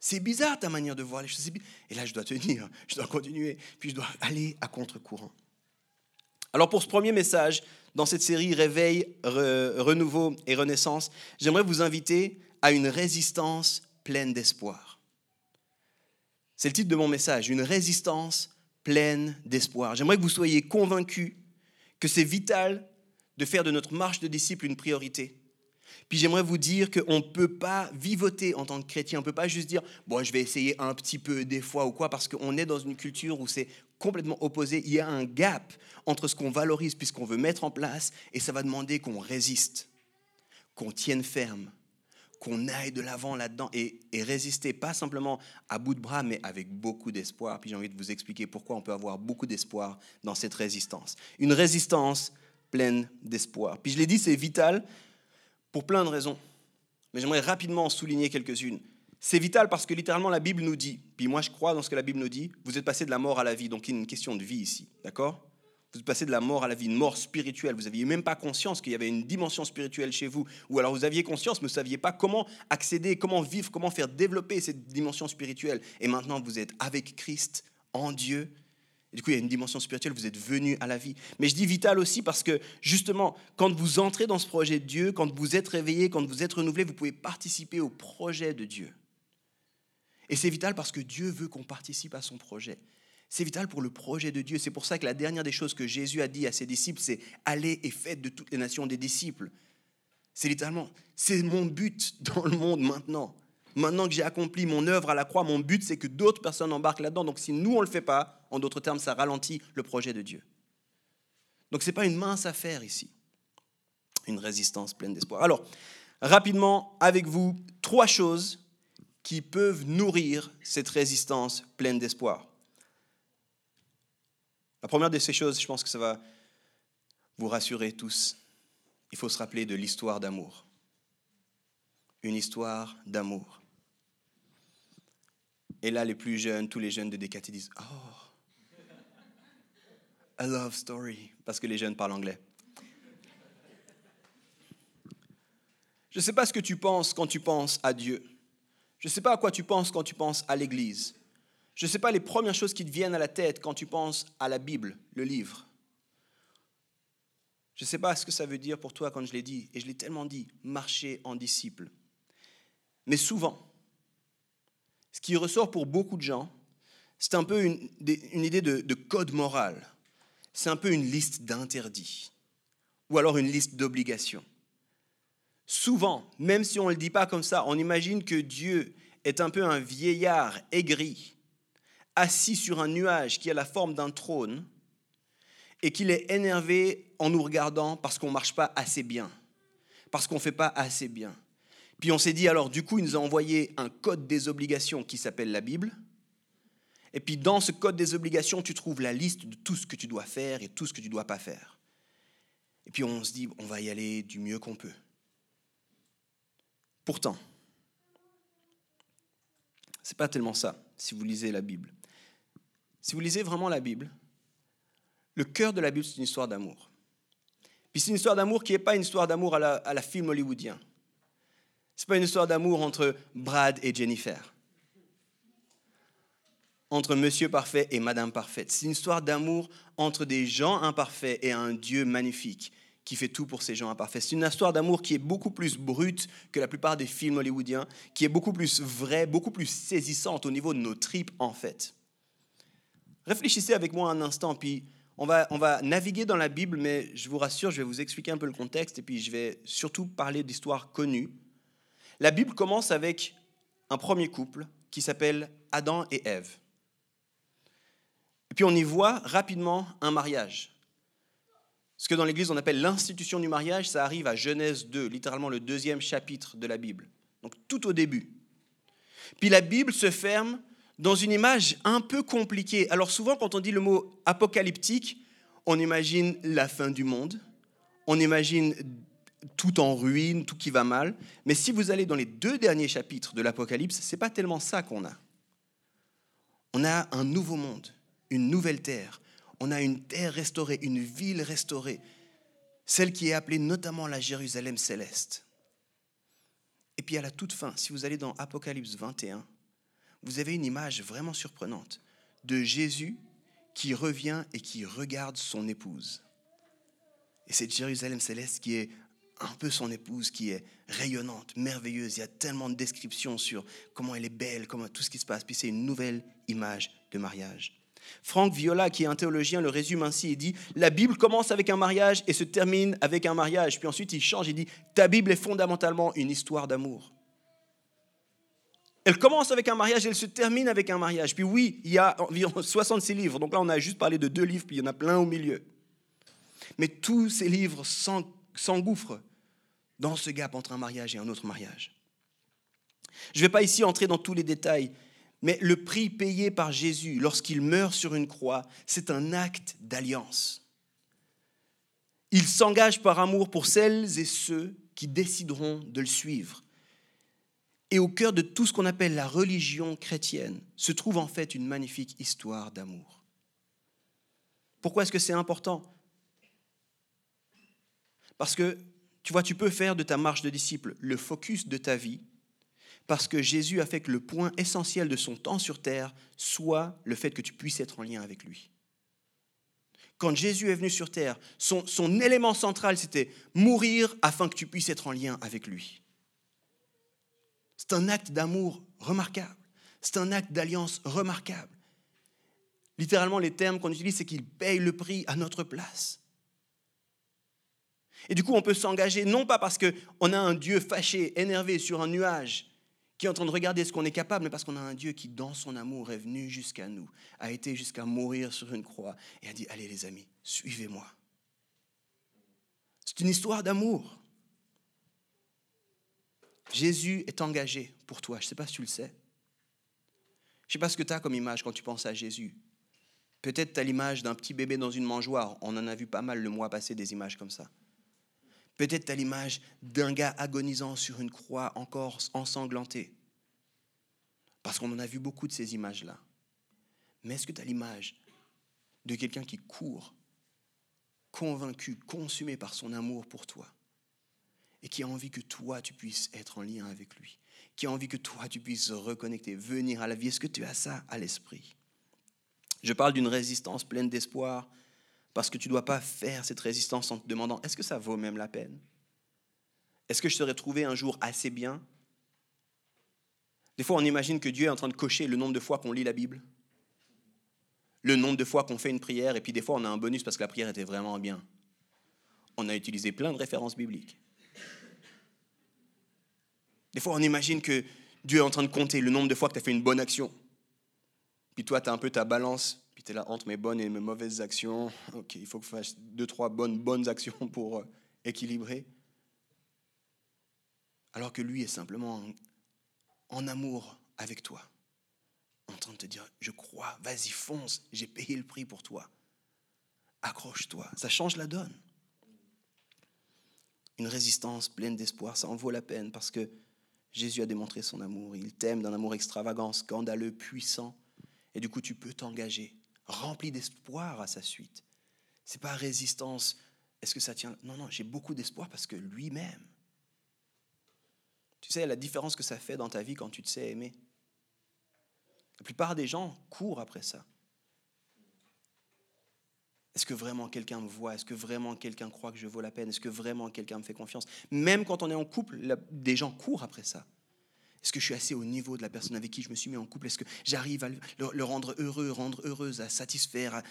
C'est bizarre ta manière de voir les choses. Et là, je dois tenir, je dois continuer, puis je dois aller à contre-courant. Alors, pour ce premier message, dans cette série Réveil, Renouveau et Renaissance, j'aimerais vous inviter à une résistance pleine d'espoir. C'est le titre de mon message, une résistance pleine d'espoir. J'aimerais que vous soyez convaincus que c'est vital de faire de notre marche de disciple une priorité. Puis j'aimerais vous dire qu'on ne peut pas vivoter en tant que chrétien, on ne peut pas juste dire, bon, je vais essayer un petit peu des fois ou quoi, parce qu'on est dans une culture où c'est complètement opposé. Il y a un gap entre ce qu'on valorise puisqu'on veut mettre en place, et ça va demander qu'on résiste, qu'on tienne ferme, qu'on aille de l'avant là-dedans et, et, résister, pas simplement à bout de bras, mais avec beaucoup d'espoir. Puis j'ai envie de vous expliquer pourquoi on peut avoir beaucoup d'espoir dans cette résistance. Une résistance pleine d'espoir. Puis je l'ai dit, c'est vital pour plein de raisons. Mais j'aimerais rapidement en souligner quelques-unes. C'est vital parce que littéralement la Bible nous dit, puis moi je crois dans ce que la Bible nous dit, vous êtes passé de la mort à la vie, donc il y a une question de vie ici, d'accord? Vous êtes passé de la mort à la vie, une mort spirituelle, vous n'aviez même pas conscience qu'il y avait une dimension spirituelle chez vous, ou alors vous aviez conscience mais vous ne saviez pas comment accéder, comment vivre, comment faire développer cette dimension spirituelle. Et maintenant vous êtes avec Christ, en Dieu, et du coup, il y a une dimension spirituelle, vous êtes venu à la vie. Mais je dis vital aussi parce que justement, quand vous entrez dans ce projet de Dieu, quand vous êtes réveillé, quand vous êtes renouvelé, vous pouvez participer au projet de Dieu. Et c'est vital parce que Dieu veut qu'on participe à son projet. C'est vital pour le projet de Dieu. C'est pour ça que la dernière des choses que Jésus a dit à ses disciples, c'est allez et faites de toutes les nations des disciples. C'est littéralement, c'est mon but dans le monde maintenant. Maintenant que j'ai accompli mon œuvre à la croix, mon but, c'est que d'autres personnes embarquent là-dedans. Donc si nous, on ne le fait pas, en d'autres termes, ça ralentit le projet de Dieu. Donc ce n'est pas une mince affaire ici. Une résistance pleine d'espoir. Alors, rapidement, avec vous, trois choses qui peuvent nourrir cette résistance pleine d'espoir. La première de ces choses, je pense que ça va vous rassurer tous. Il faut se rappeler de l'histoire d'amour. Une histoire d'amour. Et là, les plus jeunes, tous les jeunes de DKT disent Oh, a love story, parce que les jeunes parlent anglais. Je ne sais pas ce que tu penses quand tu penses à Dieu. Je ne sais pas à quoi tu penses quand tu penses à l'Église. Je ne sais pas les premières choses qui te viennent à la tête quand tu penses à la Bible, le livre. Je ne sais pas ce que ça veut dire pour toi quand je l'ai dit, et je l'ai tellement dit, marcher en disciple. Mais souvent, ce qui ressort pour beaucoup de gens, c'est un peu une, idée de, de code moral. C'est un peu une liste d'interdits ou alors une liste d'obligations. Souvent, même si on ne le dit pas comme ça, on imagine que Dieu est un peu un vieillard aigri, assis sur un nuage qui a la forme d'un trône, et qu'il est énervé en nous regardant parce qu'on ne marche pas assez bien, parce qu'on ne fait pas assez bien. Puis on s'est dit, alors du coup, il nous a envoyé un code des obligations qui s'appelle la Bible. Et puis dans ce code des obligations, tu trouves la liste de tout ce que tu dois faire et tout ce que tu ne dois pas faire. Et puis on se dit, on va y aller du mieux qu'on peut. Pourtant, ce n'est pas tellement ça, si vous lisez la Bible. Si vous lisez vraiment la Bible, le cœur de la Bible, c'est une histoire d'amour. Puis c'est une histoire d'amour qui n'est pas une histoire d'amour à la, à la film hollywoodien. N'est pas une histoire d'amour entre Brad et Jennifer, entre Monsieur Parfait et Madame Parfaite. C'est une histoire d'amour entre des gens imparfaits et un Dieu magnifique qui fait tout pour ces gens imparfaits. C'est une histoire d'amour qui est beaucoup plus brute que la plupart des films hollywoodiens, qui est beaucoup plus vraie, beaucoup plus saisissante au niveau de nos tripes en fait. Réfléchissez avec moi un instant, puis on va, on va naviguer dans la Bible, mais je vous rassure, je vais vous expliquer un peu le contexte, et puis je vais surtout parler d'histoires connues la Bible commence avec un premier couple qui s'appelle Adam et Ève. Et puis on y voit rapidement un mariage. Ce que dans l'Église on appelle l'institution du mariage, ça arrive à Genèse 2, littéralement le deuxième chapitre de la Bible. Donc tout au début. Puis la Bible se ferme dans une image un peu compliquée. Alors souvent quand on dit le mot apocalyptique, on imagine la fin du monde, on imagine tout en ruine, tout qui va mal. Mais si vous allez dans les deux derniers chapitres de l'Apocalypse, ce n'est pas tellement ça qu'on a. On a un nouveau monde, une nouvelle terre. On a une terre restaurée, une ville restaurée, celle qui est appelée notamment la Jérusalem céleste. Et puis à la toute fin, si vous allez dans Apocalypse 21, vous avez une image vraiment surprenante de Jésus qui revient et qui regarde son épouse. Et c'est Jérusalem céleste qui est un peu son épouse qui est rayonnante, merveilleuse. Il y a tellement de descriptions sur comment elle est belle, comment tout ce qui se passe. Puis c'est une nouvelle image de mariage. Franck Viola, qui est un théologien, le résume ainsi. Il dit La Bible commence avec un mariage et se termine avec un mariage. Puis ensuite, il change. Il dit Ta Bible est fondamentalement une histoire d'amour. Elle commence avec un mariage et elle se termine avec un mariage. Puis oui, il y a environ 66 livres. Donc là, on a juste parlé de deux livres, puis il y en a plein au milieu. Mais tous ces livres s'engouffrent dans ce gap entre un mariage et un autre mariage. Je ne vais pas ici entrer dans tous les détails, mais le prix payé par Jésus lorsqu'il meurt sur une croix, c'est un acte d'alliance. Il s'engage par amour pour celles et ceux qui décideront de le suivre. Et au cœur de tout ce qu'on appelle la religion chrétienne se trouve en fait une magnifique histoire d'amour. Pourquoi est-ce que c'est important? Parce que, tu vois, tu peux faire de ta marche de disciple le focus de ta vie parce que Jésus a fait que le point essentiel de son temps sur terre soit le fait que tu puisses être en lien avec lui. Quand Jésus est venu sur terre, son, élément central, c'était mourir afin que tu puisses être en lien avec lui. C'est un acte d'amour remarquable. C'est un acte d'alliance remarquable. Littéralement, les termes qu'on utilise, c'est qu'il paye le prix à notre place. Et du coup, on peut s'engager, non pas parce qu'on a un Dieu fâché, énervé sur un nuage, qui est en train de regarder ce qu'on est capable, mais parce qu'on a un Dieu qui, dans son amour, est venu jusqu'à nous, a été jusqu'à mourir sur une croix et a dit, allez les amis, suivez-moi. C'est une histoire d'amour. Jésus est engagé pour toi. Je ne sais pas si tu le sais. Je ne sais pas ce que tu as comme image quand tu penses à Jésus. Peut-être tu as l'image d'un petit bébé dans une mangeoire. On en a vu pas mal le mois passé des images comme ça. Peut-être as l'image d'un gars agonisant sur une croix encore ensanglanté. Parce qu'on en a vu beaucoup de ces images-là. Mais est-ce que tu as l'image de quelqu'un qui court, convaincu, consumé par son amour pour toi, et qui a envie que toi, tu puisses être en lien avec lui, qui a envie que toi, tu puisses reconnecter, venir à la vie? Est-ce que tu as ça à l'esprit? Je parle d'une résistance pleine d'espoir, parce que tu ne dois pas faire cette résistance en te demandant, est-ce que ça vaut même la peine? Est-ce que je serais trouvé un jour assez bien? Des fois, on imagine que Dieu est en train de cocher le nombre de fois qu'on lit la Bible, le nombre de fois qu'on fait une prière, et puis des fois, on a un bonus parce que la prière était vraiment bien. On a utilisé plein de références bibliques. Des fois, on imagine que Dieu est en train de compter le nombre de fois que tu as fait une bonne action. Puis toi, tu as un peu ta balance tu là entre mes bonnes et mes mauvaises actions. Ok, il faut que je fasse deux, trois bonnes, bonnes actions pour euh, équilibrer. Alors que lui est simplement en, amour avec toi. En train de te dire, je crois, vas-y, fonce, j'ai payé le prix pour toi. Accroche-toi, ça change la donne. Une résistance pleine d'espoir, ça en vaut la peine parce que Jésus a démontré son amour. Il t'aime d'un amour extravagant, scandaleux, puissant. Et du coup, tu peux t'engager rempli d'espoir à sa suite. C'est pas résistance. Est-ce que ça tient? Non, non, j'ai beaucoup d'espoir parce que lui-même. Tu sais la différence que ça fait dans ta vie quand tu te sais aimer. La plupart des gens courent après ça. Est-ce que vraiment quelqu'un me voit? Est-ce que vraiment quelqu'un croit que je vaux la peine? Est-ce que vraiment quelqu'un me fait confiance? Même quand on est en couple, des gens courent après ça. Est-ce que je suis assez au niveau de la personne avec qui je me suis mis en couple? Est-ce que j'arrive à le, rendre heureux, rendre heureuse, à satisfaire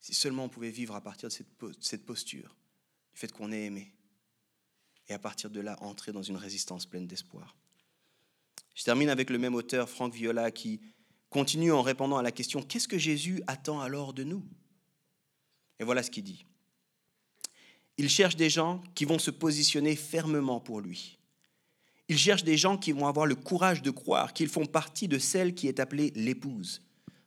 Si seulement on pouvait vivre à partir de cette posture, du fait qu'on est aimé, et à partir de là, entrer dans une résistance pleine d'espoir. Je termine avec le même auteur, Franck Viola, qui continue en répondant à la question Qu'est-ce que Jésus attend alors de nous? Et voilà ce qu'il dit. Il cherche des gens qui vont se positionner fermement pour lui il cherche des gens qui vont avoir le courage de croire qu'ils font partie de celle qui est appelée l'épouse.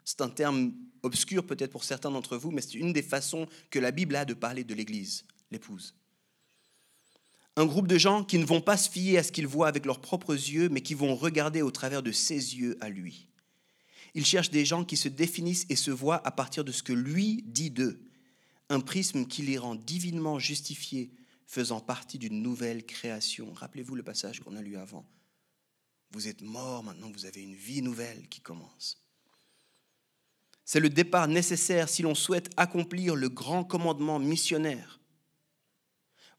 C'est un terme obscur peut-être pour certains d'entre vous, mais c'est une des façons que la Bible a de parler de l'Église, l'épouse. Un groupe de gens qui ne vont pas se fier à ce qu'ils voient avec leurs propres yeux, mais qui vont regarder au travers de ses yeux à lui. Il cherche des gens qui se définissent et se voient à partir de ce que lui dit d'eux, un prisme qui les rend divinement justifiés faisant partie d'une nouvelle création. Rappelez-vous le passage qu'on a lu avant. Vous êtes mort, maintenant vous avez une vie nouvelle qui commence. C'est le départ nécessaire si l'on souhaite accomplir le grand commandement missionnaire.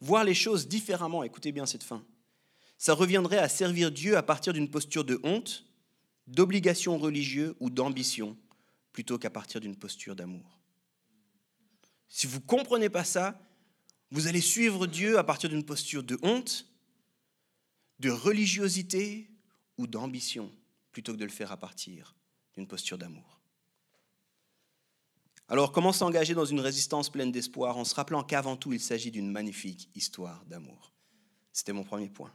Voir les choses différemment, écoutez bien cette fin, ça reviendrait à servir Dieu à partir d'une posture de honte, d'obligation religieuse ou d'ambition, plutôt qu'à partir d'une posture d'amour. Si vous ne comprenez pas ça, vous allez suivre Dieu à partir d'une posture de honte, de religiosité ou d'ambition, plutôt que de le faire à partir d'une posture d'amour. Alors comment s'engager dans une résistance pleine d'espoir en se rappelant qu'avant tout il s'agit d'une magnifique histoire d'amour? C'était mon premier point.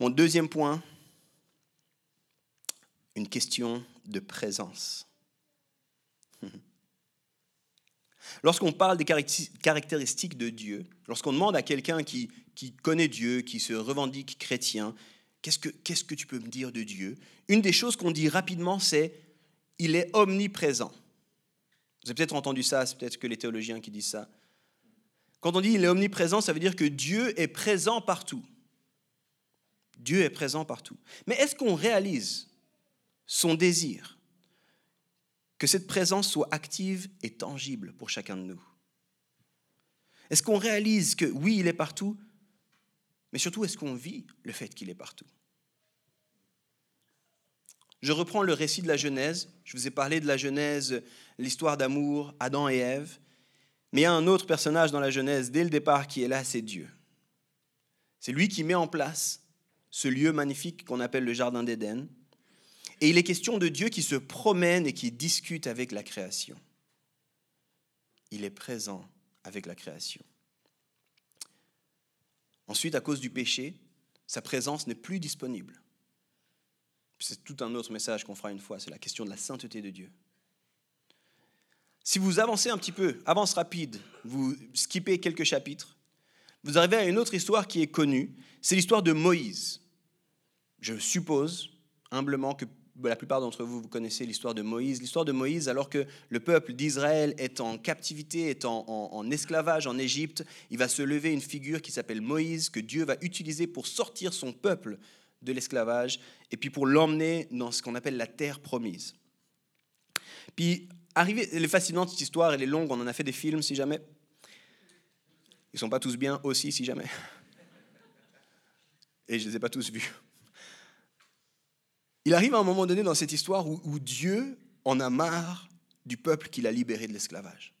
Mon deuxième point, une question de présence. Lorsqu'on parle des caractéristiques de Dieu, lorsqu'on demande à quelqu'un qui, connaît Dieu, qui se revendique chrétien, qu'est-ce que, tu peux me dire de Dieu? Une des choses qu'on dit rapidement, c'est il est omniprésent. Vous avez peut-être entendu ça, c'est peut-être que les théologiens qui disent ça. Quand on dit il est omniprésent, ça veut dire que Dieu est présent partout. Dieu est présent partout. Mais est-ce qu'on réalise son désir? Que cette présence soit active et tangible pour chacun de nous Est-ce qu'on réalise que oui, il est partout, mais surtout est-ce qu'on vit le fait qu'il est partout? Je reprends le récit de la Genèse. Je vous ai parlé de la Genèse, l'histoire d'amour, Adam et Ève. Mais il y a un autre personnage dans la Genèse dès le départ qui est là, c'est Dieu. C'est lui qui met en place ce lieu magnifique qu'on appelle le Jardin d'Éden. Et il est question de Dieu qui se promène et qui discute avec la création. Il est présent avec la création. Ensuite, à cause du péché, sa présence n'est plus disponible. C'est tout un autre message qu'on fera une fois, c'est la question de la sainteté de Dieu. Si vous avancez un petit peu, avance rapide, vous skippez quelques chapitres, vous arrivez à une autre histoire qui est connue, c'est l'histoire de Moïse. Je suppose humblement que la plupart d'entre vous, vous connaissez l'histoire de Moïse. L'histoire de Moïse, alors que le peuple d'Israël est en captivité, est en, esclavage en Égypte, il va se lever une figure qui s'appelle Moïse, que Dieu va utiliser pour sortir son peuple de l'esclavage et puis pour l'emmener dans ce qu'on appelle la terre promise. Puis, arrivé, elle est fascinante cette histoire, elle est longue, on en a fait des films si jamais. Ils ne sont pas tous bien aussi si jamais. Et je ne les ai pas tous vus. Il arrive à un moment donné dans cette histoire où, Dieu en a marre du peuple qu'il a libéré de l'esclavage.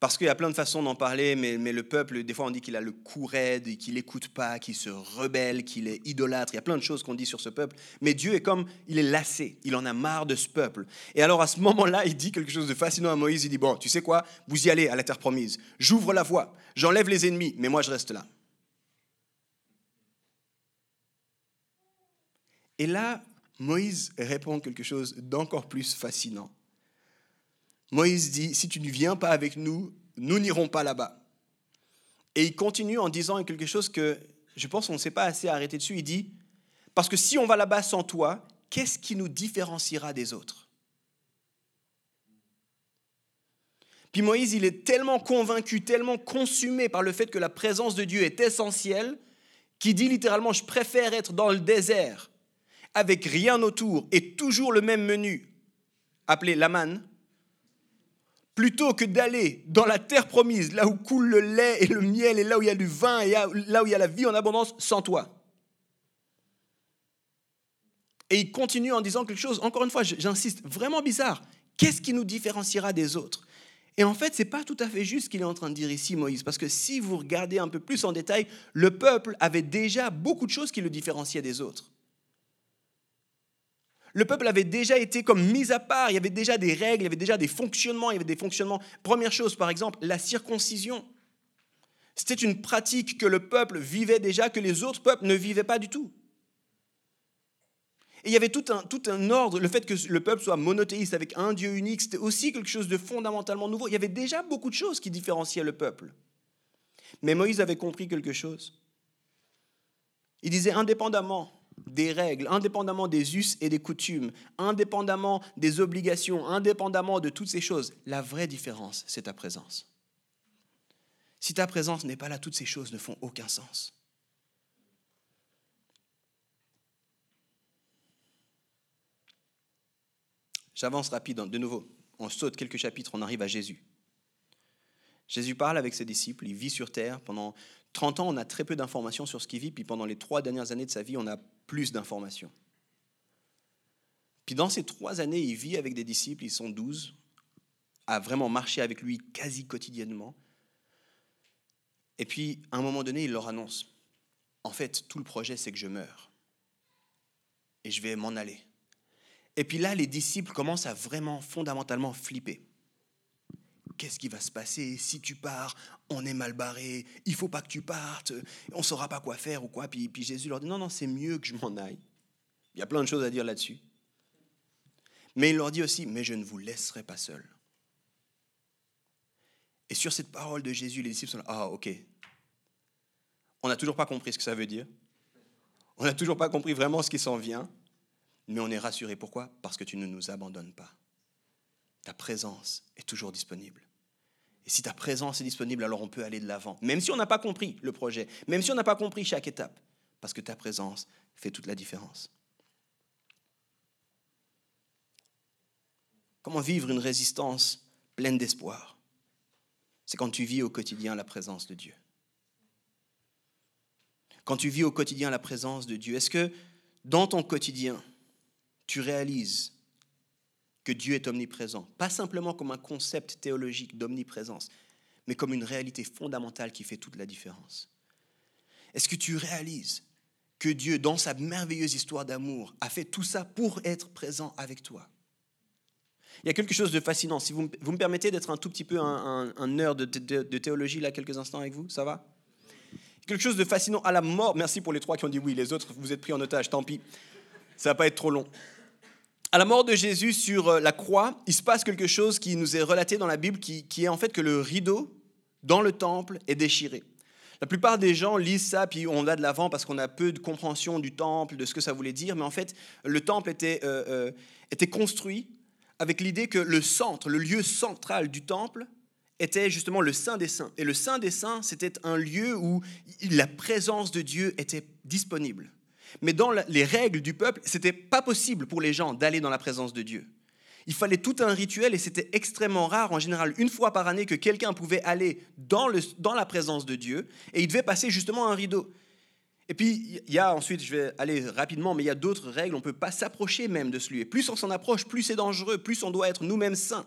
Parce qu'il y a plein de façons d'en parler, mais, le peuple, des fois on dit qu'il a le cou raide, qu'il n'écoute pas, qu'il se rebelle, qu'il est idolâtre. Il y a plein de choses qu'on dit sur ce peuple. Mais Dieu est comme, il est lassé, il en a marre de ce peuple. Et alors à ce moment-là, il dit quelque chose de fascinant à Moïse. Il dit, bon, tu sais quoi, vous y allez à la terre promise. J'ouvre la voie, j'enlève les ennemis, mais moi je reste là. Et là, Moïse répond quelque chose d'encore plus fascinant. Moïse dit, si tu ne viens pas avec nous, nous n'irons pas là-bas. Et il continue en disant quelque chose que je pense qu'on ne s'est pas assez arrêté dessus. Il dit, parce que si on va là-bas sans toi, qu'est-ce qui nous différenciera des autres? Puis Moïse, il est tellement convaincu, tellement consumé par le fait que la présence de Dieu est essentielle, qu'il dit littéralement, je préfère être dans le désert avec rien autour et toujours le même menu, appelé Laman, plutôt que d'aller dans la terre promise, là où coule le lait et le miel, et là où il y a du vin, et là où il y a la vie en abondance, sans toi. Et il continue en disant quelque chose, encore une fois, j'insiste, vraiment bizarre. Qu'est-ce qui nous différenciera des autres? Et en fait, ce n'est pas tout à fait juste ce qu'il est en train de dire ici, Moïse, parce que si vous regardez un peu plus en détail, le peuple avait déjà beaucoup de choses qui le différenciaient des autres. Le peuple avait déjà été comme mis à part, il y avait déjà des règles, il y avait déjà des fonctionnements, il y avait des fonctionnements. Première chose, par exemple, la circoncision. C'était une pratique que le peuple vivait déjà, que les autres peuples ne vivaient pas du tout. Et il y avait tout un, tout un ordre, le fait que le peuple soit monothéiste avec un Dieu unique, c'était aussi quelque chose de fondamentalement nouveau. Il y avait déjà beaucoup de choses qui différenciaient le peuple. Mais Moïse avait compris quelque chose. Il disait, indépendamment des règles, indépendamment des us et des coutumes, indépendamment des obligations, indépendamment de toutes ces choses, la vraie différence, c'est ta présence. Si ta présence n'est pas là, toutes ces choses ne font aucun sens. J'avance rapide, de nouveau. On saute quelques chapitres, on arrive à Jésus. Jésus parle avec ses disciples, il vit sur terre. Pendant 30 ans, on a très peu d'informations sur ce qu'il vit, puis pendant les trois dernières années de sa vie, on a plus d'informations. Puis dans ces trois années, il vit avec des disciples, ils sont douze, a vraiment marché avec lui quasi quotidiennement. Et puis, à un moment donné, il leur annonce, en fait, tout le projet, c'est que je meurs. Et je vais m'en aller. Et puis là, les disciples commencent à vraiment fondamentalement flipper. Qu'est-ce qui va se passer? Si tu pars On est mal barré, il faut pas que tu partes, on ne saura pas quoi faire ou quoi. Puis, puis Jésus leur dit, non, non, c'est mieux que je m'en aille. Il y a plein de choses à dire là-dessus. Mais il leur dit aussi, mais je ne vous laisserai pas seul. Et sur cette parole de Jésus, les disciples sont là, ah ok. On n'a toujours pas compris ce que ça veut dire. On n'a toujours pas compris vraiment ce qui s'en vient. Mais on est rassuré. Pourquoi? Parce que tu ne nous abandonnes pas. Ta présence est toujours disponible. Et si ta présence est disponible, alors on peut aller de l'avant. Même si on n'a pas compris le projet, même si on n'a pas compris chaque étape. Parce que ta présence fait toute la différence. Comment vivre une résistance pleine d'espoir? C'est quand tu vis au quotidien la présence de Dieu. Quand tu vis au quotidien la présence de Dieu, est-ce que dans ton quotidien, tu réalises que Dieu est omniprésent, pas simplement comme un concept théologique d'omniprésence, mais comme une réalité fondamentale qui fait toute la différence Est-ce que tu réalises que Dieu, dans sa merveilleuse histoire d'amour, a fait tout ça pour être présent avec toi? Il y a quelque chose de fascinant. Si vous, me permettez d'être un tout petit peu un, un, nerd de, théologie là quelques instants avec vous, ça va? Quelque chose de fascinant à la mort. Merci pour les trois qui ont dit oui. Les autres, vous êtes pris en otage. Tant pis. Ça va pas être trop long. À la mort de Jésus sur euh, la croix, il se passe quelque chose qui nous est relaté dans la Bible, qui, est en fait que le rideau dans le temple est déchiré. La plupart des gens lisent ça, puis on va de l'avant parce qu'on a peu de compréhension du temple, de ce que ça voulait dire, mais en fait, le temple était, euh, euh, était construit avec l'idée que le centre, le lieu central du temple, était justement le Saint des Saints. Et le Saint des Saints, c'était un lieu où la présence de Dieu était disponible. Mais dans les règles du peuple, c'était pas possible pour les gens d'aller dans la présence de Dieu. Il fallait tout un rituel et c'était extrêmement rare, en général une fois par année, que quelqu'un pouvait aller dans, la présence de Dieu et il devait passer justement un rideau. Et puis, il y a ensuite, je vais aller rapidement, mais il y a d'autres règles, on ne peut pas s'approcher même de ce lieu. Plus on s'en approche, plus c'est dangereux, plus on doit être nous-mêmes saints.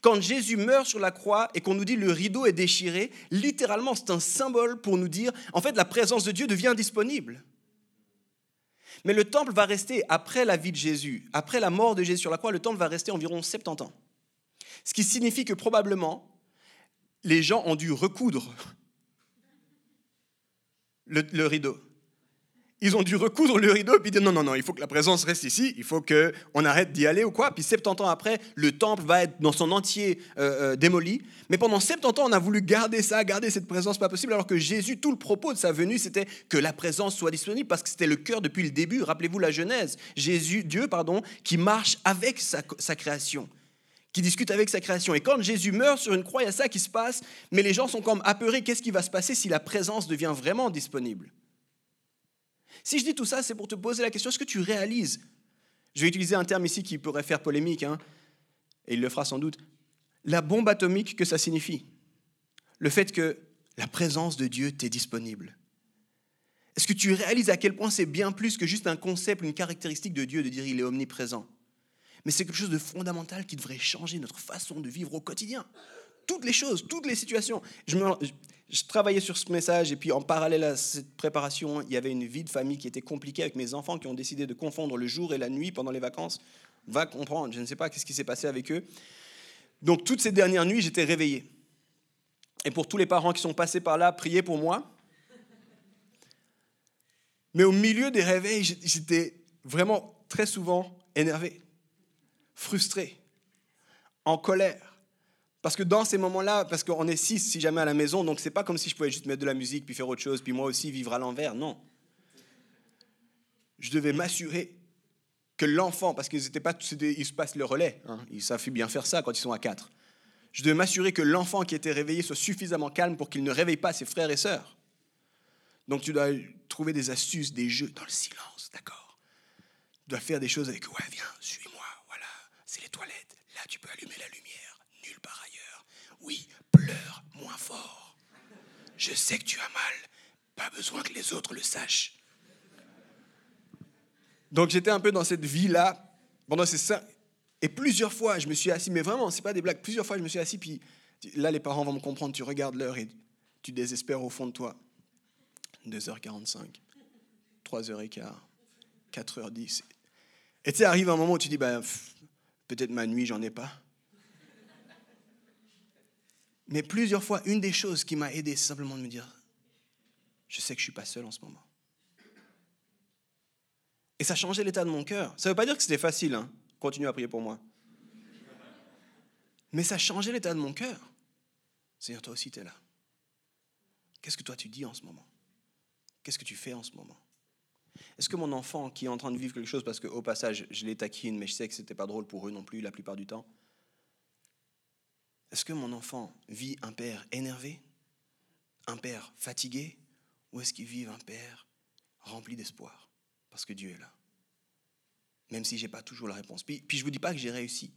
Quand Jésus meurt sur la croix et qu'on nous dit le rideau est déchiré, littéralement c'est un symbole pour nous dire, en fait, la présence de Dieu devient disponible. Mais le temple va rester, après la vie de Jésus, après la mort de Jésus sur la croix, le temple va rester environ 70 ans. Ce qui signifie que probablement, les gens ont dû recoudre le, rideau. Ils ont dû recoudre le rideau et puis dire non, non, non, il faut que la présence reste ici, il faut qu'on arrête d'y aller ou quoi. Puis 70 ans après, le temple va être dans son entier euh, euh, démoli. Mais pendant 70 ans, on a voulu garder ça, garder cette présence pas possible, alors que Jésus, tout le propos de sa venue, c'était que la présence soit disponible parce que c'était le cœur depuis le début. Rappelez-vous la Genèse. Jésus, Dieu, pardon, qui marche avec sa, sa création qui discute avec sa création. Et quand Jésus meurt sur une croix, il y a ça qui se passe, mais les gens sont comme apeurés. Qu'est-ce qui va se passer si la présence devient vraiment disponible? Si je dis tout ça, c'est pour te poser la question, est-ce que tu réalises? Je vais utiliser un terme ici qui pourrait faire polémique, hein, et il le fera sans doute. La bombe atomique que ça signifie? Le fait que la présence de Dieu t'est disponible. Est-ce que tu réalises à quel point c'est bien plus que juste un concept, une caractéristique de Dieu de dire il est omniprésent? Mais c'est quelque chose de fondamental qui devrait changer notre façon de vivre au quotidien. Toutes les choses, toutes les situations. Je, je, travaillais sur ce message et puis en parallèle à cette préparation, il y avait une vie de famille qui était compliquée avec mes enfants qui ont décidé de confondre le jour et la nuit pendant les vacances. Va comprendre, je ne sais pas qu'est-ce qui s'est passé avec eux. Donc toutes ces dernières nuits, j'étais réveillé. Et pour tous les parents qui sont passés par là, priez pour moi. Mais au milieu des réveils, j'étais vraiment très souvent énervé frustré, en colère. Parce que dans ces moments-là, parce qu'on est six si jamais à la maison, donc c'est pas comme si je pouvais juste mettre de la musique puis faire autre chose, puis moi aussi vivre à l'envers, non. Je devais m'assurer que l'enfant, parce qu'ils étaient pas, ils se passent le relais, hein, ils savent bien faire ça quand ils sont à quatre. Je devais m'assurer que l'enfant qui était réveillé soit suffisamment calme pour qu'il ne réveille pas ses frères et sœurs. Donc tu dois trouver des astuces, des jeux dans le silence, d'accord Tu dois faire des choses avec, ouais, viens, suis-moi c'est les toilettes. Là, tu peux allumer la lumière. Oui, pleure moins fort. Je sais que tu as mal. Pas besoin que les autres le sachent. Donc j'étais un peu dans cette vie-là. Pendant. Et plusieurs fois, je me suis assis, mais vraiment, c'est pas des blagues, plusieurs fois, je me suis assis, puis là, les parents vont me comprendre, tu regardes l'heure et tu désespères au fond de toi. 2h45, 3h15, 4h10. Et tu sais, arrive un moment où tu dis, ben, peut-être ma nuit, j'en ai pas. Mais plusieurs fois, une des choses qui m'a aidé, c'est simplement de me dire, je sais que je ne suis pas seul en ce moment. Et ça changé l'état de mon cœur. Ça ne veut pas dire que c'était facile, hein. continue à prier pour moi. Mais ça changé l'état de mon cœur. Seigneur, toi aussi, tu es là. Qu'est-ce que toi tu dis en ce moment? Qu'est-ce que tu fais en ce moment? Est-ce que mon enfant qui est en train de vivre quelque chose, parce qu'au passage, je les taquine, mais je sais que ce n'était pas drôle pour eux non plus la plupart du temps, est-ce que mon enfant vit un père énervé, un père fatigué, ou est-ce qu'il vit un père rempli d'espoir Parce que Dieu est là? Même si je n'ai pas toujours la réponse. Puis, je ne vous dis pas que j'ai réussi,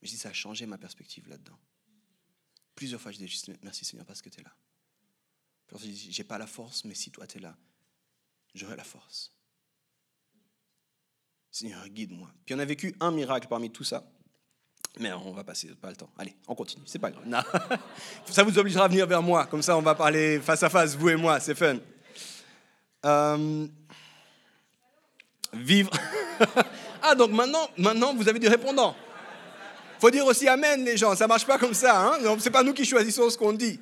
mais je dis ça a changé ma perspective là-dedans. Plusieurs fois, je dis juste merci Seigneur parce que tu es là. Je dis, j'ai pas la force, mais si toi tu es là, j'aurai la force. Seigneur, guide-moi. Puis on a vécu un miracle parmi tout ça. Mais on va passer, pas le temps. Allez, on continue, c'est pas grave. Ça vous obligera à venir vers moi, comme ça on va parler face à face, vous et moi, c'est fun. Euh, vivre. ah, donc maintenant, maintenant vous avez du répondant. faut dire aussi Amen, les gens, ça marche pas comme ça. Hein c'est pas nous qui choisissons ce qu'on dit.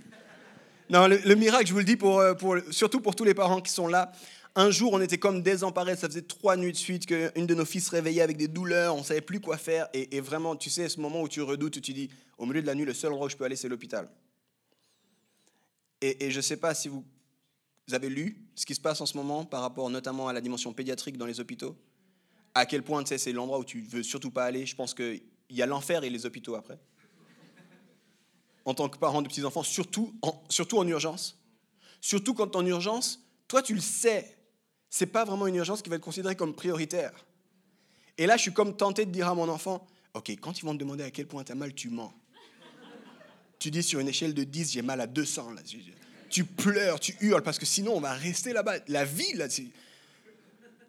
Non, le, miracle, je vous le dis, pour, pour, surtout pour tous les parents qui sont là, un jour, on était comme désemparés. Ça faisait trois nuits de suite qu'une de nos filles se réveillait avec des douleurs. On savait plus quoi faire. Et, vraiment, tu sais, ce moment où tu redoutes, où tu dis, au milieu de la nuit, le seul endroit où je peux aller, c'est l'hôpital. Et, je ne sais pas si vous, avez lu ce qui se passe en ce moment par rapport notamment à la dimension pédiatrique dans les hôpitaux. À quel point, tu sais, c'est l'endroit où tu veux surtout pas aller. Je pense qu'il y a l'enfer et les hôpitaux après. En tant que parent de petits-enfants, surtout surtout en urgence. Surtout quand en urgence, toi, tu le sais c'est pas vraiment une urgence qui va être considérée comme prioritaire. Et là, je suis comme tenté de dire à mon enfant, OK, quand ils vont te demander à quel point tu as mal, tu mens. Tu dis sur une échelle de 10, j'ai mal à 200. Là. Tu pleures, tu hurles, parce que sinon, on va rester là-bas. La vie, là, il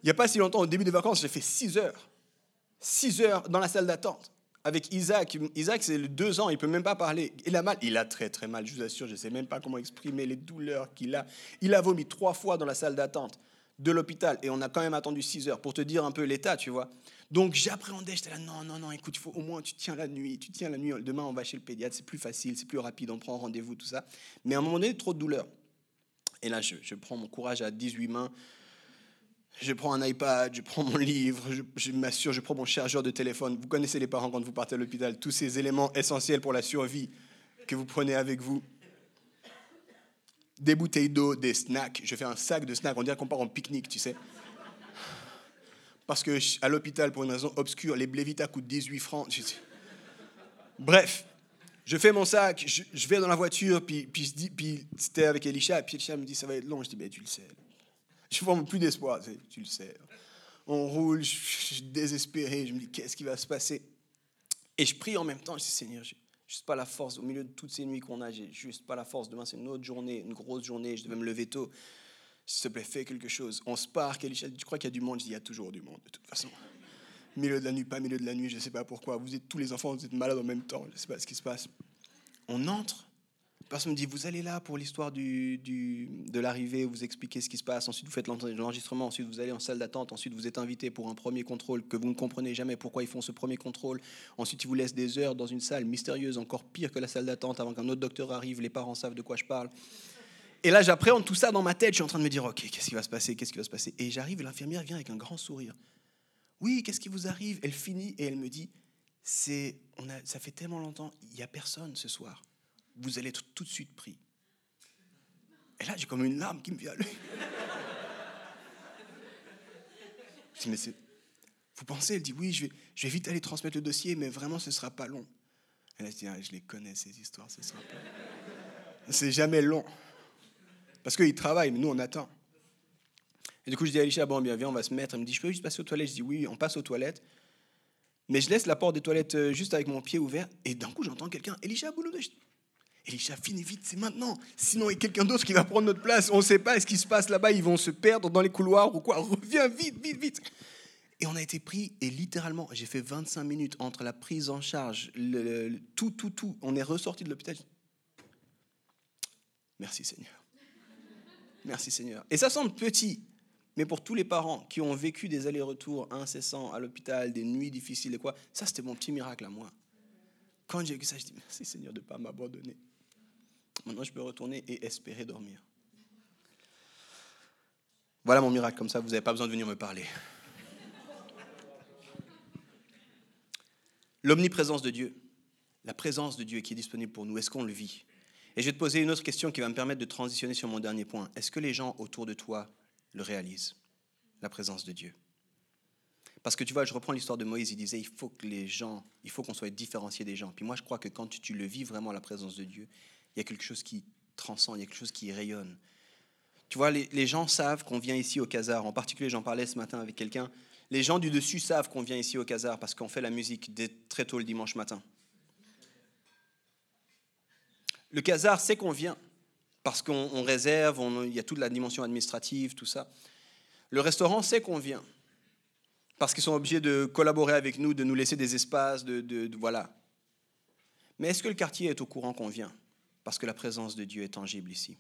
n'y a pas si longtemps, au début des vacances, j'ai fait 6 heures. 6 heures dans la salle d'attente. Avec Isaac. Isaac, c'est 2 ans, il peut même pas parler. Il a mal. Il a très, très mal, je vous assure. Je ne sais même pas comment exprimer les douleurs qu'il a. Il a vomi trois fois dans la salle d'attente de l'hôpital et on a quand même attendu 6 heures pour te dire un peu l'état, tu vois. Donc j'appréhendais, j'étais là, non, non, non, écoute, faut au moins, tu tiens la nuit, tu tiens la nuit, demain on va chez le pédiatre, c'est plus facile, c'est plus rapide, on prend rendez-vous, tout ça. Mais à un moment donné, trop de douleur. Et là, je, prends mon courage à 18 mains, je prends un iPad, je prends mon livre, je, je m'assure, je prends mon chargeur de téléphone. Vous connaissez les parents quand vous partez à l'hôpital, tous ces éléments essentiels pour la survie que vous prenez avec vous des bouteilles d'eau, des snacks. Je fais un sac de snacks. On dirait qu'on part en pique-nique, tu sais. Parce que à l'hôpital, pour une raison obscure, les Blévita coûtent 18 francs. Bref, je fais mon sac, je, vais dans la voiture, puis, puis, puis c'était avec Elisha, puis Elisha me dit ça va être long. Je dis, tu le sais. Je vois plus d'espoir, tu le sais. On roule, je, suis désespéré, je me dis, qu'est-ce qui va se passer? Et je prie en même temps, je dis, Seigneur, juste pas la force, au milieu de toutes ces nuits qu'on a, j'ai juste pas la force. Demain, c'est une autre journée, une grosse journée, je devais me lever tôt. S'il te plaît, fais quelque chose. On se part, tu crois qu'il y a du monde? Je dis, il y a toujours du monde, de toute façon. Milieu de la nuit, pas milieu de la nuit, je ne sais pas pourquoi. Vous êtes tous les enfants, vous êtes malades en même temps, je ne sais pas ce qui se passe. On entre, personne me dit, vous allez là pour l'histoire du, de l'arrivée, vous expliquez ce qui se passe, ensuite vous faites l'enregistrement, ensuite vous allez en salle d'attente, ensuite vous êtes invité pour un premier contrôle que vous ne comprenez jamais pourquoi ils font ce premier contrôle, ensuite ils vous laissent des heures dans une salle mystérieuse, encore pire que la salle d'attente, avant qu'un autre docteur arrive, les parents savent de quoi je parle. Et là, j'appréhende tout ça dans ma tête, je suis en train de me dire, ok, qu'est-ce qui va se passer, qu'est-ce qui va se passer? Et j'arrive l'infirmière vient avec un grand sourire. Oui, qu'est-ce qui vous arrive? Elle finit et elle me dit, c'est, on a, ça fait tellement longtemps, il n'y a personne ce soir. Vous allez être tout de suite pris. Et là, j'ai comme une larme qui me vient à. Je dis, mais c'est... Vous pensez? Elle dit, oui, je vais, je vite aller transmettre le dossier, mais vraiment, ce ne sera pas long. Elle a dit, ah, je les connais, ces histoires, ce sera pas... C'est jamais long. Parce qu'ils travaillent, mais nous, on attend. Et du coup, je dis à Alicia, bon, bien, viens, on va se mettre. Elle me dit, je peux juste passer aux toilettes? Je dis, oui, on passe aux toilettes. Mais je laisse la porte des toilettes euh, juste avec mon pied ouvert. Et d'un coup, j'entends quelqu'un, Elisha Bouloudou. Elisha, finis vite, c'est maintenant. Sinon, il y a quelqu'un d'autre qui va prendre notre place. On ne sait pas ce qui se passe là-bas. Ils vont se perdre dans les couloirs ou quoi. Reviens vite, vite, vite. Et on a été pris, et littéralement, j'ai fait 25 minutes entre la prise en charge, le, tout, tout, tout. On est ressorti de l'hôpital. Merci Seigneur. Merci Seigneur. Et ça semble petit, mais pour tous les parents qui ont vécu des allers-retours incessants à l'hôpital, des nuits difficiles et quoi, ça c'était mon petit miracle à moi. Quand j'ai vu ça, je dis merci Seigneur de ne pas m'abandonner. Maintenant, je peux retourner et espérer dormir. Voilà mon miracle, comme ça, vous n'avez pas besoin de venir me parler. L'omniprésence de Dieu, la présence de Dieu qui est disponible pour nous, est-ce qu'on le vit? Et je vais te poser une autre question qui va me permettre de transitionner sur mon dernier point. Est-ce que les gens autour de toi le réalisent, la présence de Dieu? Parce que tu vois, je reprends l'histoire de Moïse, il disait, il faut que les gens, il faut qu'on soit différencié des gens. Puis moi, je crois que quand tu le vis vraiment, la présence de Dieu, il y a quelque chose qui transcende, il y a quelque chose qui rayonne. Tu vois, les, gens savent qu'on vient ici au Casar. En particulier, j'en parlais ce matin avec quelqu'un. Les gens du dessus savent qu'on vient ici au Casar parce qu'on fait la musique dès très tôt le dimanche matin. Le Casar sait qu'on vient parce qu'on réserve, il y a toute la dimension administrative, tout ça. Le restaurant sait qu'on vient parce qu'ils sont obligés de collaborer avec nous, de nous laisser des espaces, de voilà. Mais est-ce que le quartier est au courant qu'on vient? Parce que la présence de Dieu est tangible ici.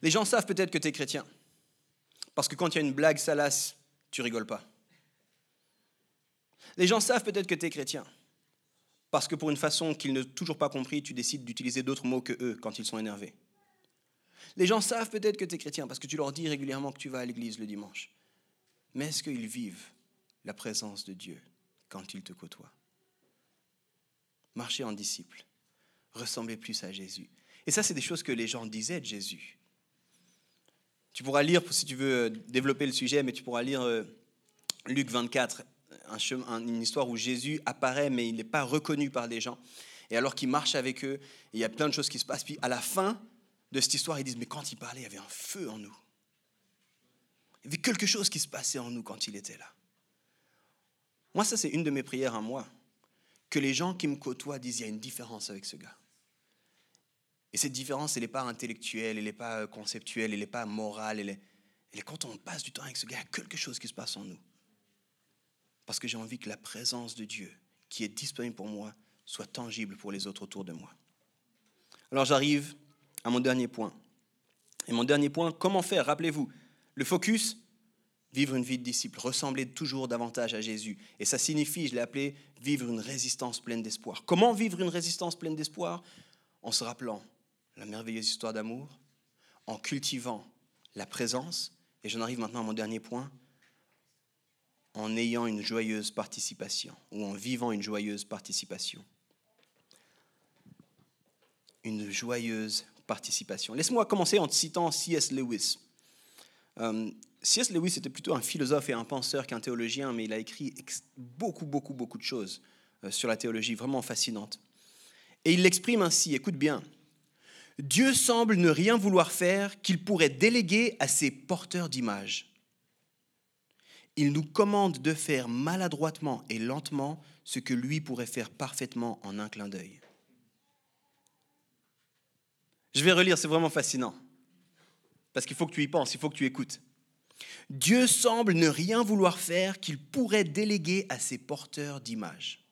Les gens savent peut-être que tu es chrétien, parce que quand il y a une blague salace, tu rigoles pas. Les gens savent peut-être que tu es chrétien, parce que pour une façon qu'ils n'ont toujours pas compris, tu décides d'utiliser d'autres mots que eux quand ils sont énervés. Les gens savent peut-être que tu es chrétien, parce que tu leur dis régulièrement que tu vas à l'église le dimanche. Mais est-ce qu'ils vivent la présence de Dieu quand il te côtoie. Marcher en disciple, ressembler plus à Jésus. Et ça, c'est des choses que les gens disaient de Jésus. Tu pourras lire, si tu veux développer le sujet, mais tu pourras lire euh, Luc 24, une histoire où Jésus apparaît, mais il n'est pas reconnu par les gens. Et alors qu'il marche avec eux, il y a plein de choses qui se passent. Puis à la fin de cette histoire, ils disent, mais quand il parlait, il y avait un feu en nous. Il y avait quelque chose qui se passait en nous quand il était là. Moi, ça, c'est une de mes prières à moi. Que les gens qui me côtoient disent, il y a une différence avec ce gars. Et cette différence, elle n'est pas intellectuelle, elle n'est pas euh, conceptuelle, elle n'est pas morale. Elle elle est quand on passe du temps avec ce gars, il y a quelque chose qui se passe en nous. Parce que j'ai envie que la présence de Dieu, qui est disponible pour moi, soit tangible pour les autres autour de moi. Alors j'arrive à mon dernier point. Et mon dernier point, comment faire? Rappelez-vous, le focus, vivre une vie de disciple, ressembler toujours davantage à Jésus. Et ça signifie, je l'ai appelé, vivre une résistance pleine d'espoir. Comment vivre une résistance pleine d'espoir? En se rappelant la merveilleuse histoire d'amour, en cultivant la présence, et j'en arrive maintenant à mon dernier point, en ayant une joyeuse participation, ou en vivant une joyeuse participation. Une joyeuse participation. Laisse-moi commencer en citant C.S. Lewis. Euh, C.S. Lewis était plutôt un philosophe et un penseur qu'un théologien, mais il a écrit beaucoup, beaucoup, beaucoup de choses euh, sur la théologie, vraiment fascinantes. Et il l'exprime ainsi, écoute bien. Dieu semble ne rien vouloir faire qu'il pourrait déléguer à ses porteurs d'images. Il nous commande de faire maladroitement et lentement ce que lui pourrait faire parfaitement en un clin d'œil. Je vais relire, c'est vraiment fascinant. Parce qu'il faut que tu y penses, il faut que tu écoutes. Dieu semble ne rien vouloir faire qu'il pourrait déléguer à ses porteurs d'images.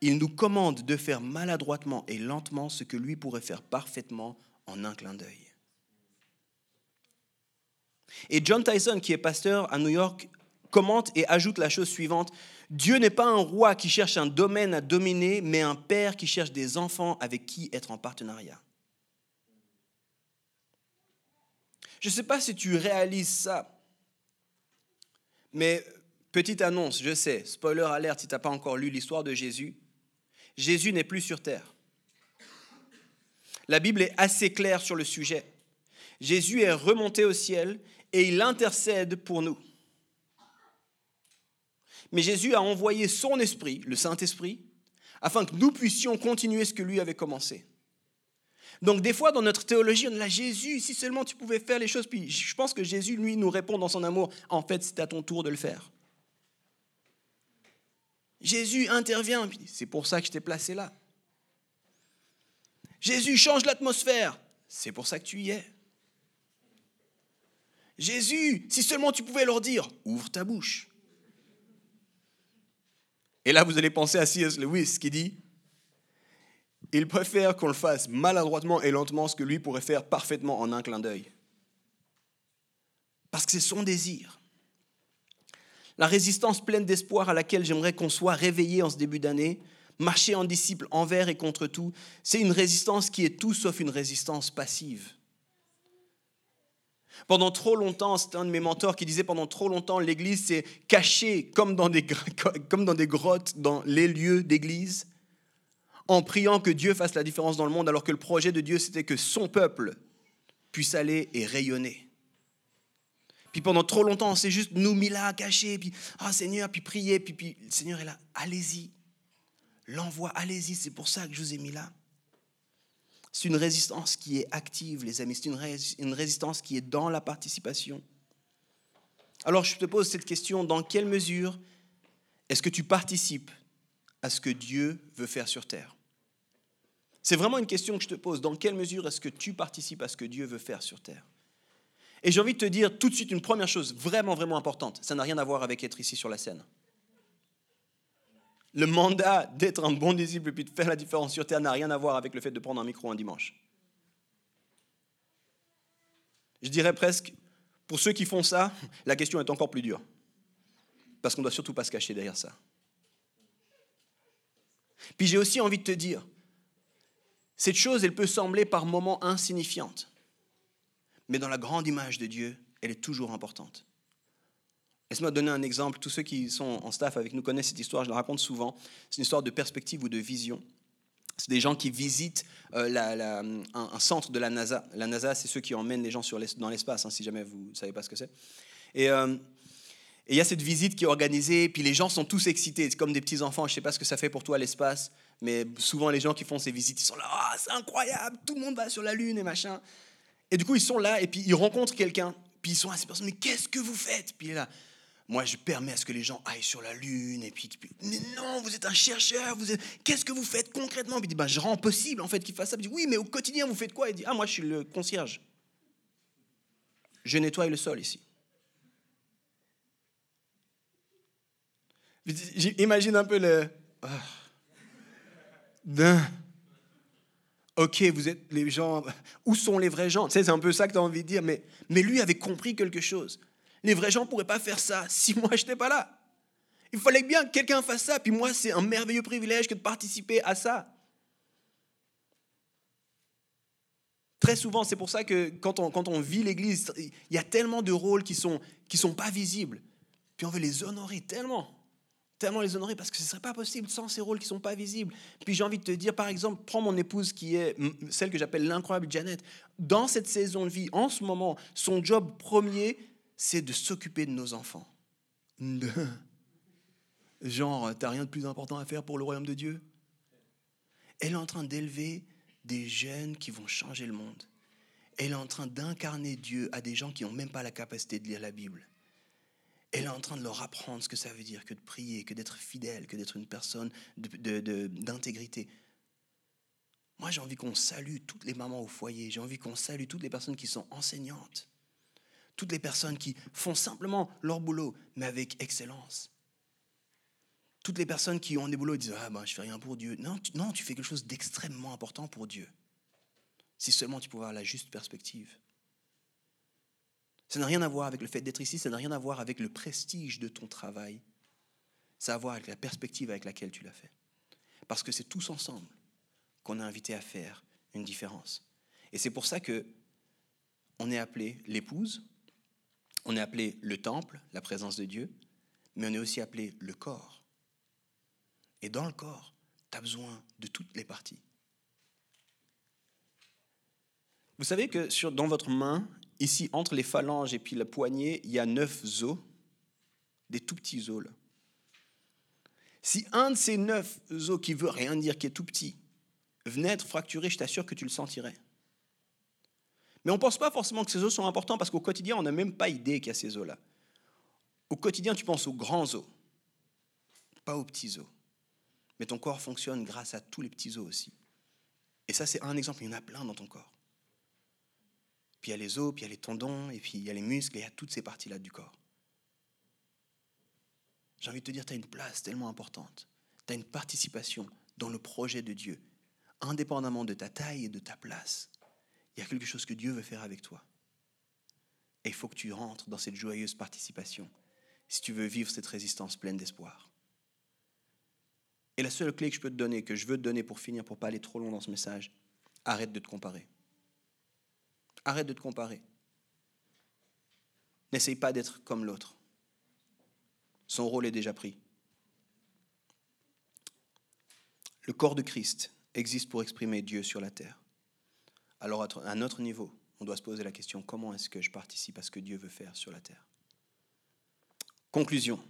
Il nous commande de faire maladroitement et lentement ce que lui pourrait faire parfaitement en un clin d'œil. Et John Tyson, qui est pasteur à New York, commente et ajoute la chose suivante. Dieu n'est pas un roi qui cherche un domaine à dominer, mais un père qui cherche des enfants avec qui être en partenariat. Je ne sais pas si tu réalises ça, mais petite annonce, je sais, spoiler alerte si tu n'as pas encore lu l'histoire de Jésus, Jésus n'est plus sur terre. La Bible est assez claire sur le sujet. Jésus est remonté au ciel et il intercède pour nous. Mais Jésus a envoyé son esprit, le Saint-Esprit, afin que nous puissions continuer ce que lui avait commencé. Donc des fois, dans notre théologie, on est là, Jésus, si seulement tu pouvais faire les choses, puis je pense que Jésus, lui, nous répond dans son amour, en fait, c'est à ton tour de le faire. Jésus intervient, puis c'est pour ça que je t'ai placé là. Jésus change l'atmosphère, c'est pour ça que tu y es. Jésus, si seulement tu pouvais leur dire, ouvre ta bouche. Et là, vous allez penser à C.S. Lewis qui dit, il préfère qu'on le fasse maladroitement et lentement ce que lui pourrait faire parfaitement en un clin d'œil. Parce que c'est son désir. La résistance pleine d'espoir à laquelle j'aimerais qu'on soit réveillé en ce début d'année, marcher en disciple envers et contre tout, c'est une résistance qui est tout sauf une résistance passive. Pendant trop longtemps, c'est un de mes mentors qui disait pendant trop longtemps, l'Église s'est cachée comme dans, des, comme dans des grottes, dans les lieux d'Église, en priant que Dieu fasse la différence dans le monde, alors que le projet de Dieu, c'était que son peuple puisse aller et rayonner. Puis pendant trop longtemps, on s'est juste nous mis là, cachés, puis ah Seigneur, puis prier, puis, puis le Seigneur est là, allez-y, l'envoie, allez-y, c'est pour ça que je vous ai mis là. C'est une résistance qui est active, les amis, c'est une, résistance qui est dans la participation. Alors je te pose cette question, dans quelle mesure est-ce que tu participes à ce que Dieu veut faire sur terre? C'est vraiment une question que je te pose, dans quelle mesure est-ce que tu participes à ce que Dieu veut faire sur terre? Et j'ai envie de te dire tout de suite une première chose vraiment, vraiment importante, ça n'a rien à voir avec être ici sur la scène le mandat d'être un bon disciple et puis de faire la différence sur terre n'a rien à voir avec le fait de prendre un micro un dimanche. Je dirais presque, pour ceux qui font ça, la question est encore plus dure. Parce qu'on ne doit surtout pas se cacher derrière ça. Puis j'ai aussi envie de te dire, cette chose, elle peut sembler par moments insignifiante, mais dans la grande image de Dieu, elle est toujours importante. Laisse-moi donner un exemple. Tous ceux qui sont en staff avec nous connaissent cette histoire, je la raconte souvent. C'est une histoire de perspective ou de vision. C'est des gens qui visitent euh, un, centre de la NASA. La NASA, c'est ceux qui emmènent les gens dans l'espace, hein, si jamais vous ne savez pas ce que c'est. Euh, et il y a cette visite qui est organisée, puis les gens sont tous excités. C'est comme des petits-enfants. Je ne sais pas ce que ça fait pour toi l'espace, mais souvent les gens qui font ces visites, ils sont là, ah, c'est incroyable, tout le monde va sur la Lune et machin. Et du coup, ils sont là, et puis ils rencontrent quelqu'un, puis ils sont à ces personnes, mais qu'est-ce que vous faites? Puis là, moi, je permets à ce que les gens aillent sur la Lune. Et puis, mais non, vous êtes un chercheur. Vous êtes... Qu'est-ce que vous faites concrètement? Il dit, ben, je rends possible en fait qu'il fasse ça. Il dit, oui, mais au quotidien, vous faites quoi? Il dit, ah, moi, je suis le concierge. Je nettoie le sol ici. Imagine un peu le. Ah. Ok, vous êtes les gens. Où sont les vrais gens? C'est un peu ça que tu as envie de dire. Mais, lui avait compris quelque chose. Les vrais gens ne pourraient pas faire ça si moi je n'étais pas là. Il fallait bien que quelqu'un fasse ça. Puis moi, c'est un merveilleux privilège que de participer à ça. Très souvent, c'est pour ça que quand on, quand on vit l'Église, il y a tellement de rôles qui ne sont, qui sont pas visibles. Puis on veut les honorer tellement, tellement les honorer parce que ce ne serait pas possible sans ces rôles qui ne sont pas visibles. Puis j'ai envie de te dire, par exemple, prends mon épouse qui est celle que j'appelle l'incroyable Janet. Dans cette saison de vie, en ce moment, son job premier, c'est de s'occuper de nos enfants. Genre, t'as rien de plus important à faire pour le royaume de Dieu? Elle est en train d'élever des jeunes qui vont changer le monde. Elle est en train d'incarner Dieu à des gens qui n'ont même pas la capacité de lire la Bible. Elle est en train de leur apprendre ce que ça veut dire que de prier, que d'être fidèle, que d'être une personne d'intégrité. Moi, j'ai envie qu'on salue toutes les mamans au foyer. J'ai envie qu'on salue toutes les personnes qui sont enseignantes toutes les personnes qui font simplement leur boulot, mais avec excellence. Toutes les personnes qui ont des boulots et disent Ah ben, je fais rien pour Dieu. Non non, tu fais quelque chose d'extrêmement important pour Dieu. Si seulement tu pouvais avoir la juste perspective. Ça n'a rien à voir avec le fait d'être ici, ça n'a rien à voir avec le prestige de ton travail. Ça a à voir avec la perspective avec laquelle tu l'as fait. Parce que c'est tous ensemble qu'on est invité à faire une différence. Et c'est pour ça que on est appelé l'épouse, on est appelé le temple, la présence de Dieu, mais on est aussi appelé le corps. Et dans le corps, tu as besoin de toutes les parties. Vous savez que sur, dans votre main, ici, entre les phalanges et puis la poignée, il y a neuf os, des tout petits os. Si un de ces neuf os, qui veut rien dire, qui est tout petit, venait être fracturé, je t'assure que tu le sentirais. Mais on ne pense pas forcément que ces os sont importants parce qu'au quotidien, on n'a même pas idée qu'il y a ces os-là. Au quotidien, tu penses aux grands os, pas aux petits os. Mais ton corps fonctionne grâce à tous les petits os aussi. Et ça, c'est un exemple, il y en a plein dans ton corps. Puis il y a les os, puis il y a les tendons, et puis il y a les muscles, et il y a toutes ces parties-là du corps. J'ai envie de te dire, tu as une place tellement importante. Tu as une participation dans le projet de Dieu. Indépendamment de ta taille et de ta place, il y a quelque chose que Dieu veut faire avec toi. Et il faut que tu rentres dans cette joyeuse participation si tu veux vivre cette résistance pleine d'espoir. Et la seule clé que je peux te donner, que je veux te donner pour finir, pour pas aller trop loin dans ce message, arrête de te comparer. Arrête de te comparer. N'essaye pas d'être comme l'autre. Son rôle est déjà pris. Le corps de Christ existe pour exprimer Dieu sur la terre. Alors à un autre niveau, on doit se poser la question, comment est-ce que je participe à ce que Dieu veut faire sur la terre? Conclusion.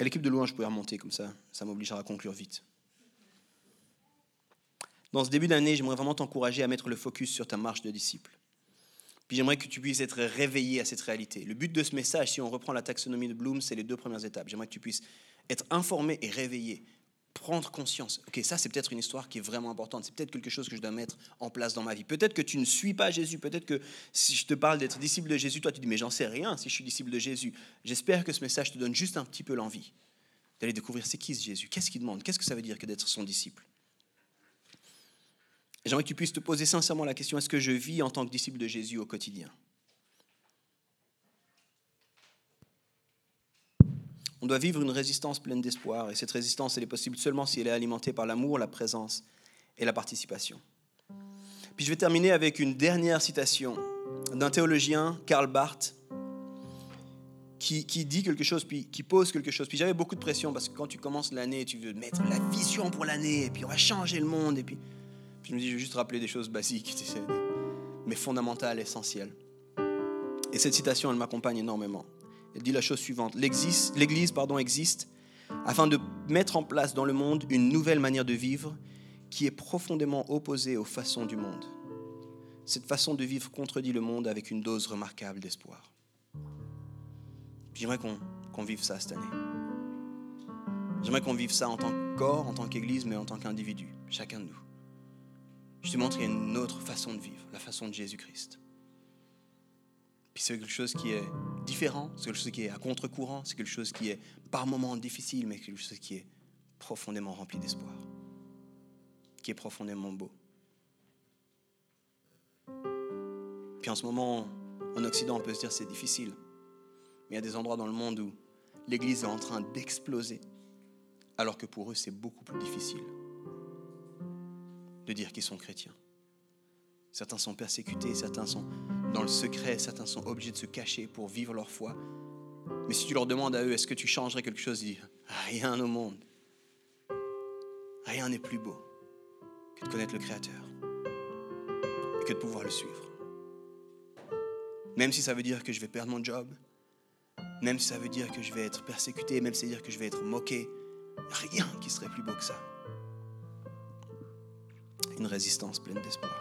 L'équipe de louange, je pouvais remonter comme ça, ça m'obligera à conclure vite. Dans ce début d'année, j'aimerais vraiment t'encourager à mettre le focus sur ta marche de disciple. Puis j'aimerais que tu puisses être réveillé à cette réalité. Le but de ce message, si on reprend la taxonomie de Bloom, c'est les deux premières étapes. J'aimerais que tu puisses être informé et réveillé, prendre conscience. Ok, ça c'est peut-être une histoire qui est vraiment importante. C'est peut-être quelque chose que je dois mettre en place dans ma vie. Peut-être que tu ne suis pas Jésus. Peut-être que si je te parle d'être disciple de Jésus, toi tu dis mais j'en sais rien si je suis disciple de Jésus. J'espère que ce message te donne juste un petit peu l'envie d'aller découvrir c'est qui ce Jésus, qu'est-ce qu'il demande, qu'est-ce que ça veut dire que d'être son disciple? J'aimerais que tu puisses te poser sincèrement la question est-ce que je vis en tant que disciple de Jésus au quotidien? On doit vivre une résistance pleine d'espoir, et cette résistance, elle est possible seulement si elle est alimentée par l'amour, la présence et la participation. Puis je vais terminer avec une dernière citation d'un théologien, Karl Barth, qui, qui, dit quelque chose, puis qui pose quelque chose. Puis j'avais beaucoup de pression parce que quand tu commences l'année, tu veux mettre la vision pour l'année, et puis on va changer le monde, et puis, je me dis, je vais juste rappeler des choses basiques, mais fondamentales, essentielles. Et cette citation, elle m'accompagne énormément. Elle dit la chose suivante. L'Église pardon, existe afin de mettre en place dans le monde une nouvelle manière de vivre qui est profondément opposée aux façons du monde. Cette façon de vivre contredit le monde avec une dose remarquable d'espoir. J'aimerais qu'on vive ça cette année. J'aimerais qu'on vive ça en tant que corps, en tant qu'Église, mais en tant qu'individu, chacun de nous. Je te montre une autre façon de vivre, la façon de Jésus-Christ. Puis c'est quelque chose qui est différent, c'est quelque chose qui est à contre-courant, c'est quelque chose qui est par moments difficile, mais quelque chose qui est profondément rempli d'espoir, qui est profondément beau. Puis en ce moment, en Occident, on peut se dire c'est difficile, mais il y a des endroits dans le monde où l'Église est en train d'exploser, alors que pour eux, c'est beaucoup plus difficile de dire qu'ils sont chrétiens. Certains sont persécutés, certains sont dans le secret, certains sont obligés de se cacher pour vivre leur foi. Mais si tu leur demandes à eux, est-ce que tu changerais quelque chose, ils disent, rien au monde. Rien n'est plus beau que de connaître le Créateur et que de pouvoir le suivre. Même si ça veut dire que je vais perdre mon job, même si ça veut dire que je vais être persécuté, même si ça veut dire que je vais être moqué, rien qui serait plus beau que ça. Une résistance pleine d'espoir.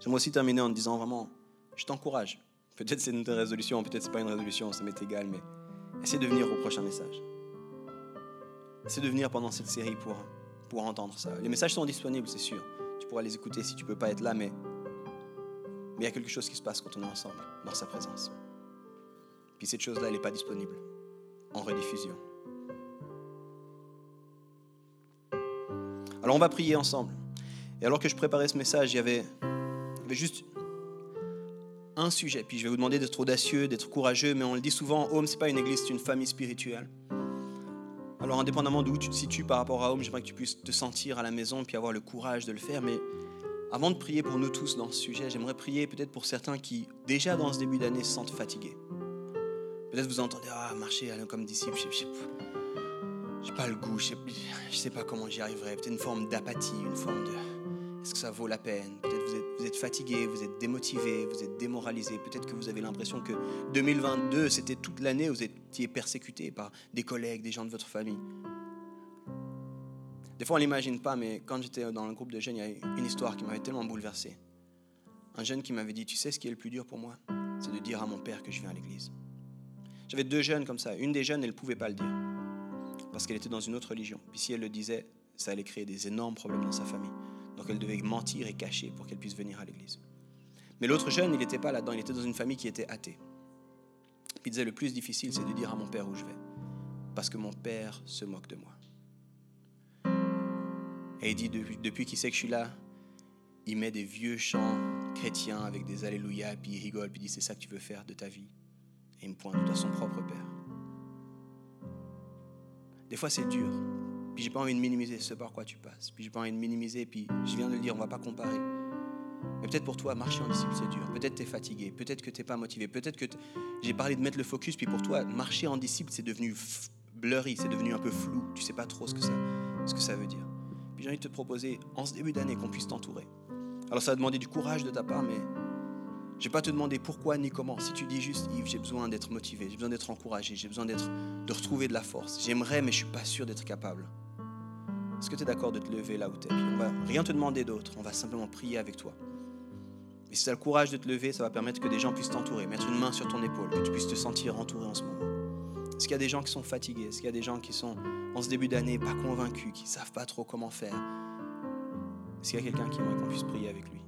J'aimerais aussi terminer en te disant vraiment, je t'encourage. Peut-être c'est une résolution, peut-être c'est pas une résolution, ça m'est égal, mais essaie de venir au prochain message. Essaie de venir pendant cette série pour, pour entendre ça. Les messages sont disponibles, c'est sûr. Tu pourras les écouter si tu peux pas être là, mais mais il y a quelque chose qui se passe quand on est ensemble, dans sa présence. Puis cette chose-là, elle n'est pas disponible en rediffusion. Alors on va prier ensemble. Et alors que je préparais ce message, il y avait juste un sujet. Puis je vais vous demander d'être audacieux, d'être courageux, mais on le dit souvent, Home, c'est pas une église, c'est une famille spirituelle. Alors indépendamment d'où tu te situes par rapport à Home, j'aimerais que tu puisses te sentir à la maison puis avoir le courage de le faire. Mais avant de prier pour nous tous dans ce sujet, j'aimerais prier peut-être pour certains qui, déjà dans ce début d'année, se sentent fatigués. Peut-être vous entendez, ah, marcher comme disciple, je n'ai pas le goût, je ne sais pas comment j'y arriverai. Peut-être une forme d'apathie, une forme de est-ce que ça vaut la peine? Peut-être vous êtes, vous êtes fatigué, vous êtes démotivé, vous êtes démoralisé. Peut-être que vous avez l'impression que 2022, c'était toute l'année où vous étiez persécuté par des collègues, des gens de votre famille. Des fois, on l'imagine pas, mais quand j'étais dans le groupe de jeunes, il y a une histoire qui m'avait tellement bouleversé. Un jeune qui m'avait dit, tu sais ce qui est le plus dur pour moi? C'est de dire à mon père que je viens à l'église. J'avais deux jeunes comme ça. Une des jeunes, elle ne pouvait pas le dire parce qu'elle était dans une autre religion. Puis si elle le disait, ça allait créer des énormes problèmes dans sa famille Donc elle devait mentir et cacher pour qu'elle puisse venir à l'église. Mais l'autre jeune, il n'était pas là-dedans, il était dans une famille qui était athée. Il disait le plus difficile, c'est de dire à mon père où je vais. Parce que mon père se moque de moi. Et il dit, depuis, depuis qu'il sait que je suis là, il met des vieux chants chrétiens avec des Alléluia, puis il rigole, puis il dit, c'est ça que tu veux faire de ta vie. Et il me pointe à son propre père. Des fois, c'est dur. Puis j'ai pas envie de minimiser ce par quoi tu passes. Puis j'ai pas envie de minimiser, puis je viens de le dire, on va pas comparer. Mais peut-être pour toi, marcher en disciple, c'est dur. Peut-être tu es fatigué, peut-être que tu n'es pas motivé, peut-être que j'ai parlé de mettre le focus, puis pour toi, marcher en disciple, c'est devenu blurry, c'est devenu un peu flou. Tu sais pas trop ce que ça, ce que ça veut dire. Puis j'ai envie de te proposer, en ce début d'année, qu'on puisse t'entourer. Alors ça va demander du courage de ta part, mais je vais pas te demander pourquoi ni comment. Si tu dis juste, Yves, j'ai besoin d'être motivé, j'ai besoin d'être encouragé, j'ai besoin d'être, de retrouver de la force. J'aimerais, mais je suis pas sûr d'être capable. Est-ce que tu es d'accord de te lever là où tu es On va rien te demander d'autre, on va simplement prier avec toi. Et si tu as le courage de te lever, ça va permettre que des gens puissent t'entourer, mettre une main sur ton épaule, que tu puisses te sentir entouré en ce moment. Est-ce qu'il y a des gens qui sont fatigués? Est-ce qu'il y a des gens qui sont en ce début d'année pas convaincus, qui ne savent pas trop comment faire? Est-ce qu'il y a quelqu'un qui aimerait qu'on puisse prier avec lui?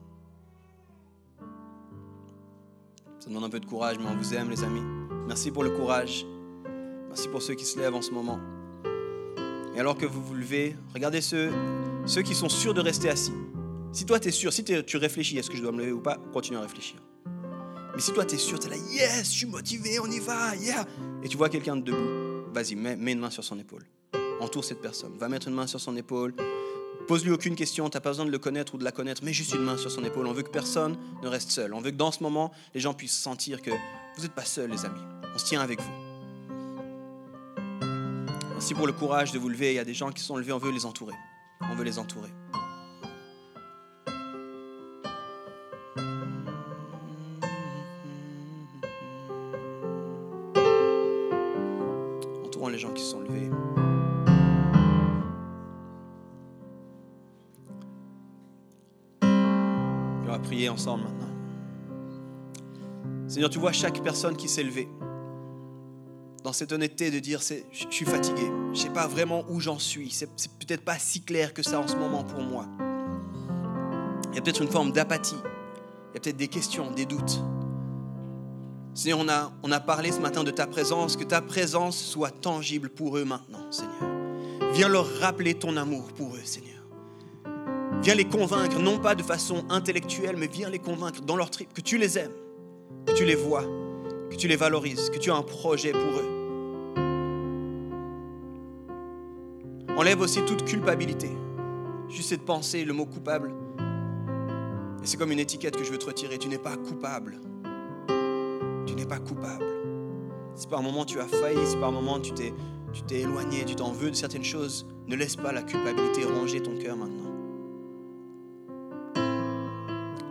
Ça demande un peu de courage, mais on vous aime les amis. Merci pour le courage. Merci pour ceux qui se lèvent en ce moment. Et alors que vous vous levez, regardez ceux, ceux qui sont sûrs de rester assis. Si toi, tu es sûr, si tu réfléchis, est-ce que je dois me lever ou pas, continue à réfléchir. Mais si toi, tu es sûr, tu es là, yes, je suis motivé, on y va, yeah. Et tu vois quelqu'un de debout, vas-y, mets, mets, une main sur son épaule. Entoure cette personne. Va mettre une main sur son épaule. Pose-lui aucune question, tu n'as pas besoin de le connaître ou de la connaître, mets juste une main sur son épaule. On veut que personne ne reste seul. On veut que dans ce moment, les gens puissent sentir que vous n'êtes pas seuls, les amis. On se tient avec vous. Merci pour le courage de vous lever. Il y a des gens qui sont levés, on veut les entourer. On veut les entourer. Ensemble maintenant. Seigneur, tu vois chaque personne qui s'est levée. Dans cette honnêteté de dire, je suis fatigué, je ne sais pas vraiment où j'en suis, c'est peut-être pas si clair que ça en ce moment pour moi. Il y a peut-être une forme d'apathie, il y a peut-être des questions, des doutes. Seigneur, on a, on a parlé ce matin de ta présence, que ta présence soit tangible pour eux maintenant, Seigneur. Viens leur rappeler ton amour pour eux, Seigneur. Viens les convaincre, non pas de façon intellectuelle, mais viens les convaincre dans leur trip, que tu les aimes, que tu les vois, que tu les valorises, que tu as un projet pour eux. Enlève aussi toute culpabilité. Juste cette pensée, le mot coupable. Et c'est comme une étiquette que je veux te retirer. Tu n'es pas coupable tu n'es pas coupable. Si par moment tu as failli, si par moment tu t'es, tu t'es éloigné, tu t'en veux de certaines choses, ne laisse pas la culpabilité ranger ton cœur maintenant.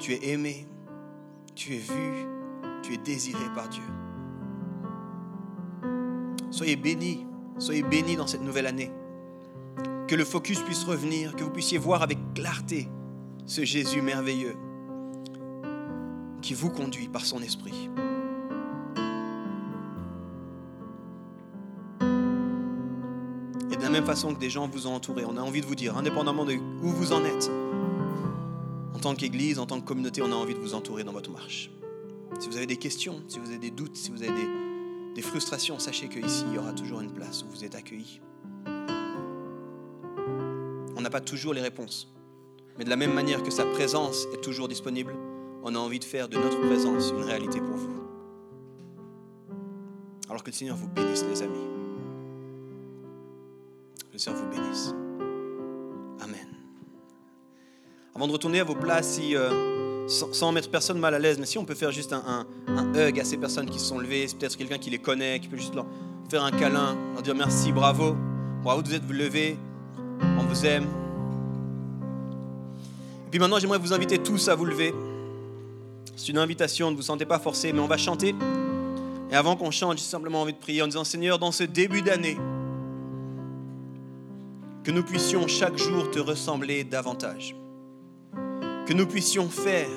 Tu es aimé, tu es vu, tu es désiré par Dieu. Soyez bénis, soyez bénis dans cette nouvelle année. Que le focus puisse revenir, que vous puissiez voir avec clarté ce Jésus merveilleux qui vous conduit par son esprit. même façon que des gens vous ont entouré. On a envie de vous dire, indépendamment de où vous en êtes, tant qu'Église, en tant que communauté, on a envie de vous entourer dans votre marche. Si vous avez des questions, si vous avez des doutes, si vous avez des, frustrations, sachez qu'ici, il y aura toujours une place où vous êtes accueillis. On n'a pas toujours les réponses, mais de la même manière que sa présence est toujours disponible, on a envie de faire de notre présence une réalité pour vous. Alors que le Seigneur vous bénisse, les amis. Le Seigneur vous bénisse. Avant de retourner à vos places, si, euh, sans, mettre personne mal à l'aise, mais si on peut faire juste un, hug à ces personnes qui se sont levées, c'est peut-être quelqu'un qui les connaît, qui peut juste leur faire un câlin, leur dire merci, bravo, bravo, vous êtes vous levés, on vous aime. Et puis maintenant, j'aimerais vous inviter tous à vous lever. C'est une invitation, ne vous sentez pas forcé, mais on va chanter. Et avant qu'on chante, j'ai simplement envie de prier en disant Seigneur, dans ce début d'année, que nous puissions chaque jour te ressembler davantage, que nous puissions faire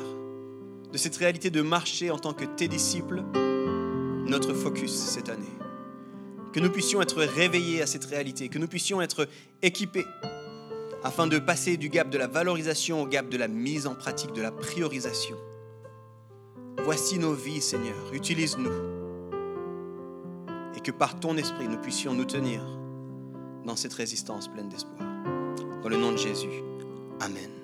de cette réalité de marcher en tant que tes disciples notre focus cette année, que nous puissions être réveillés à cette réalité, que nous puissions être équipés afin de passer du gap de la valorisation au gap de la mise en pratique, de la priorisation. Voici nos vies, Seigneur, utilise-nous. Et que par ton esprit, nous puissions nous tenir dans cette résistance pleine d'espoir. Dans le nom de Jésus. Amen.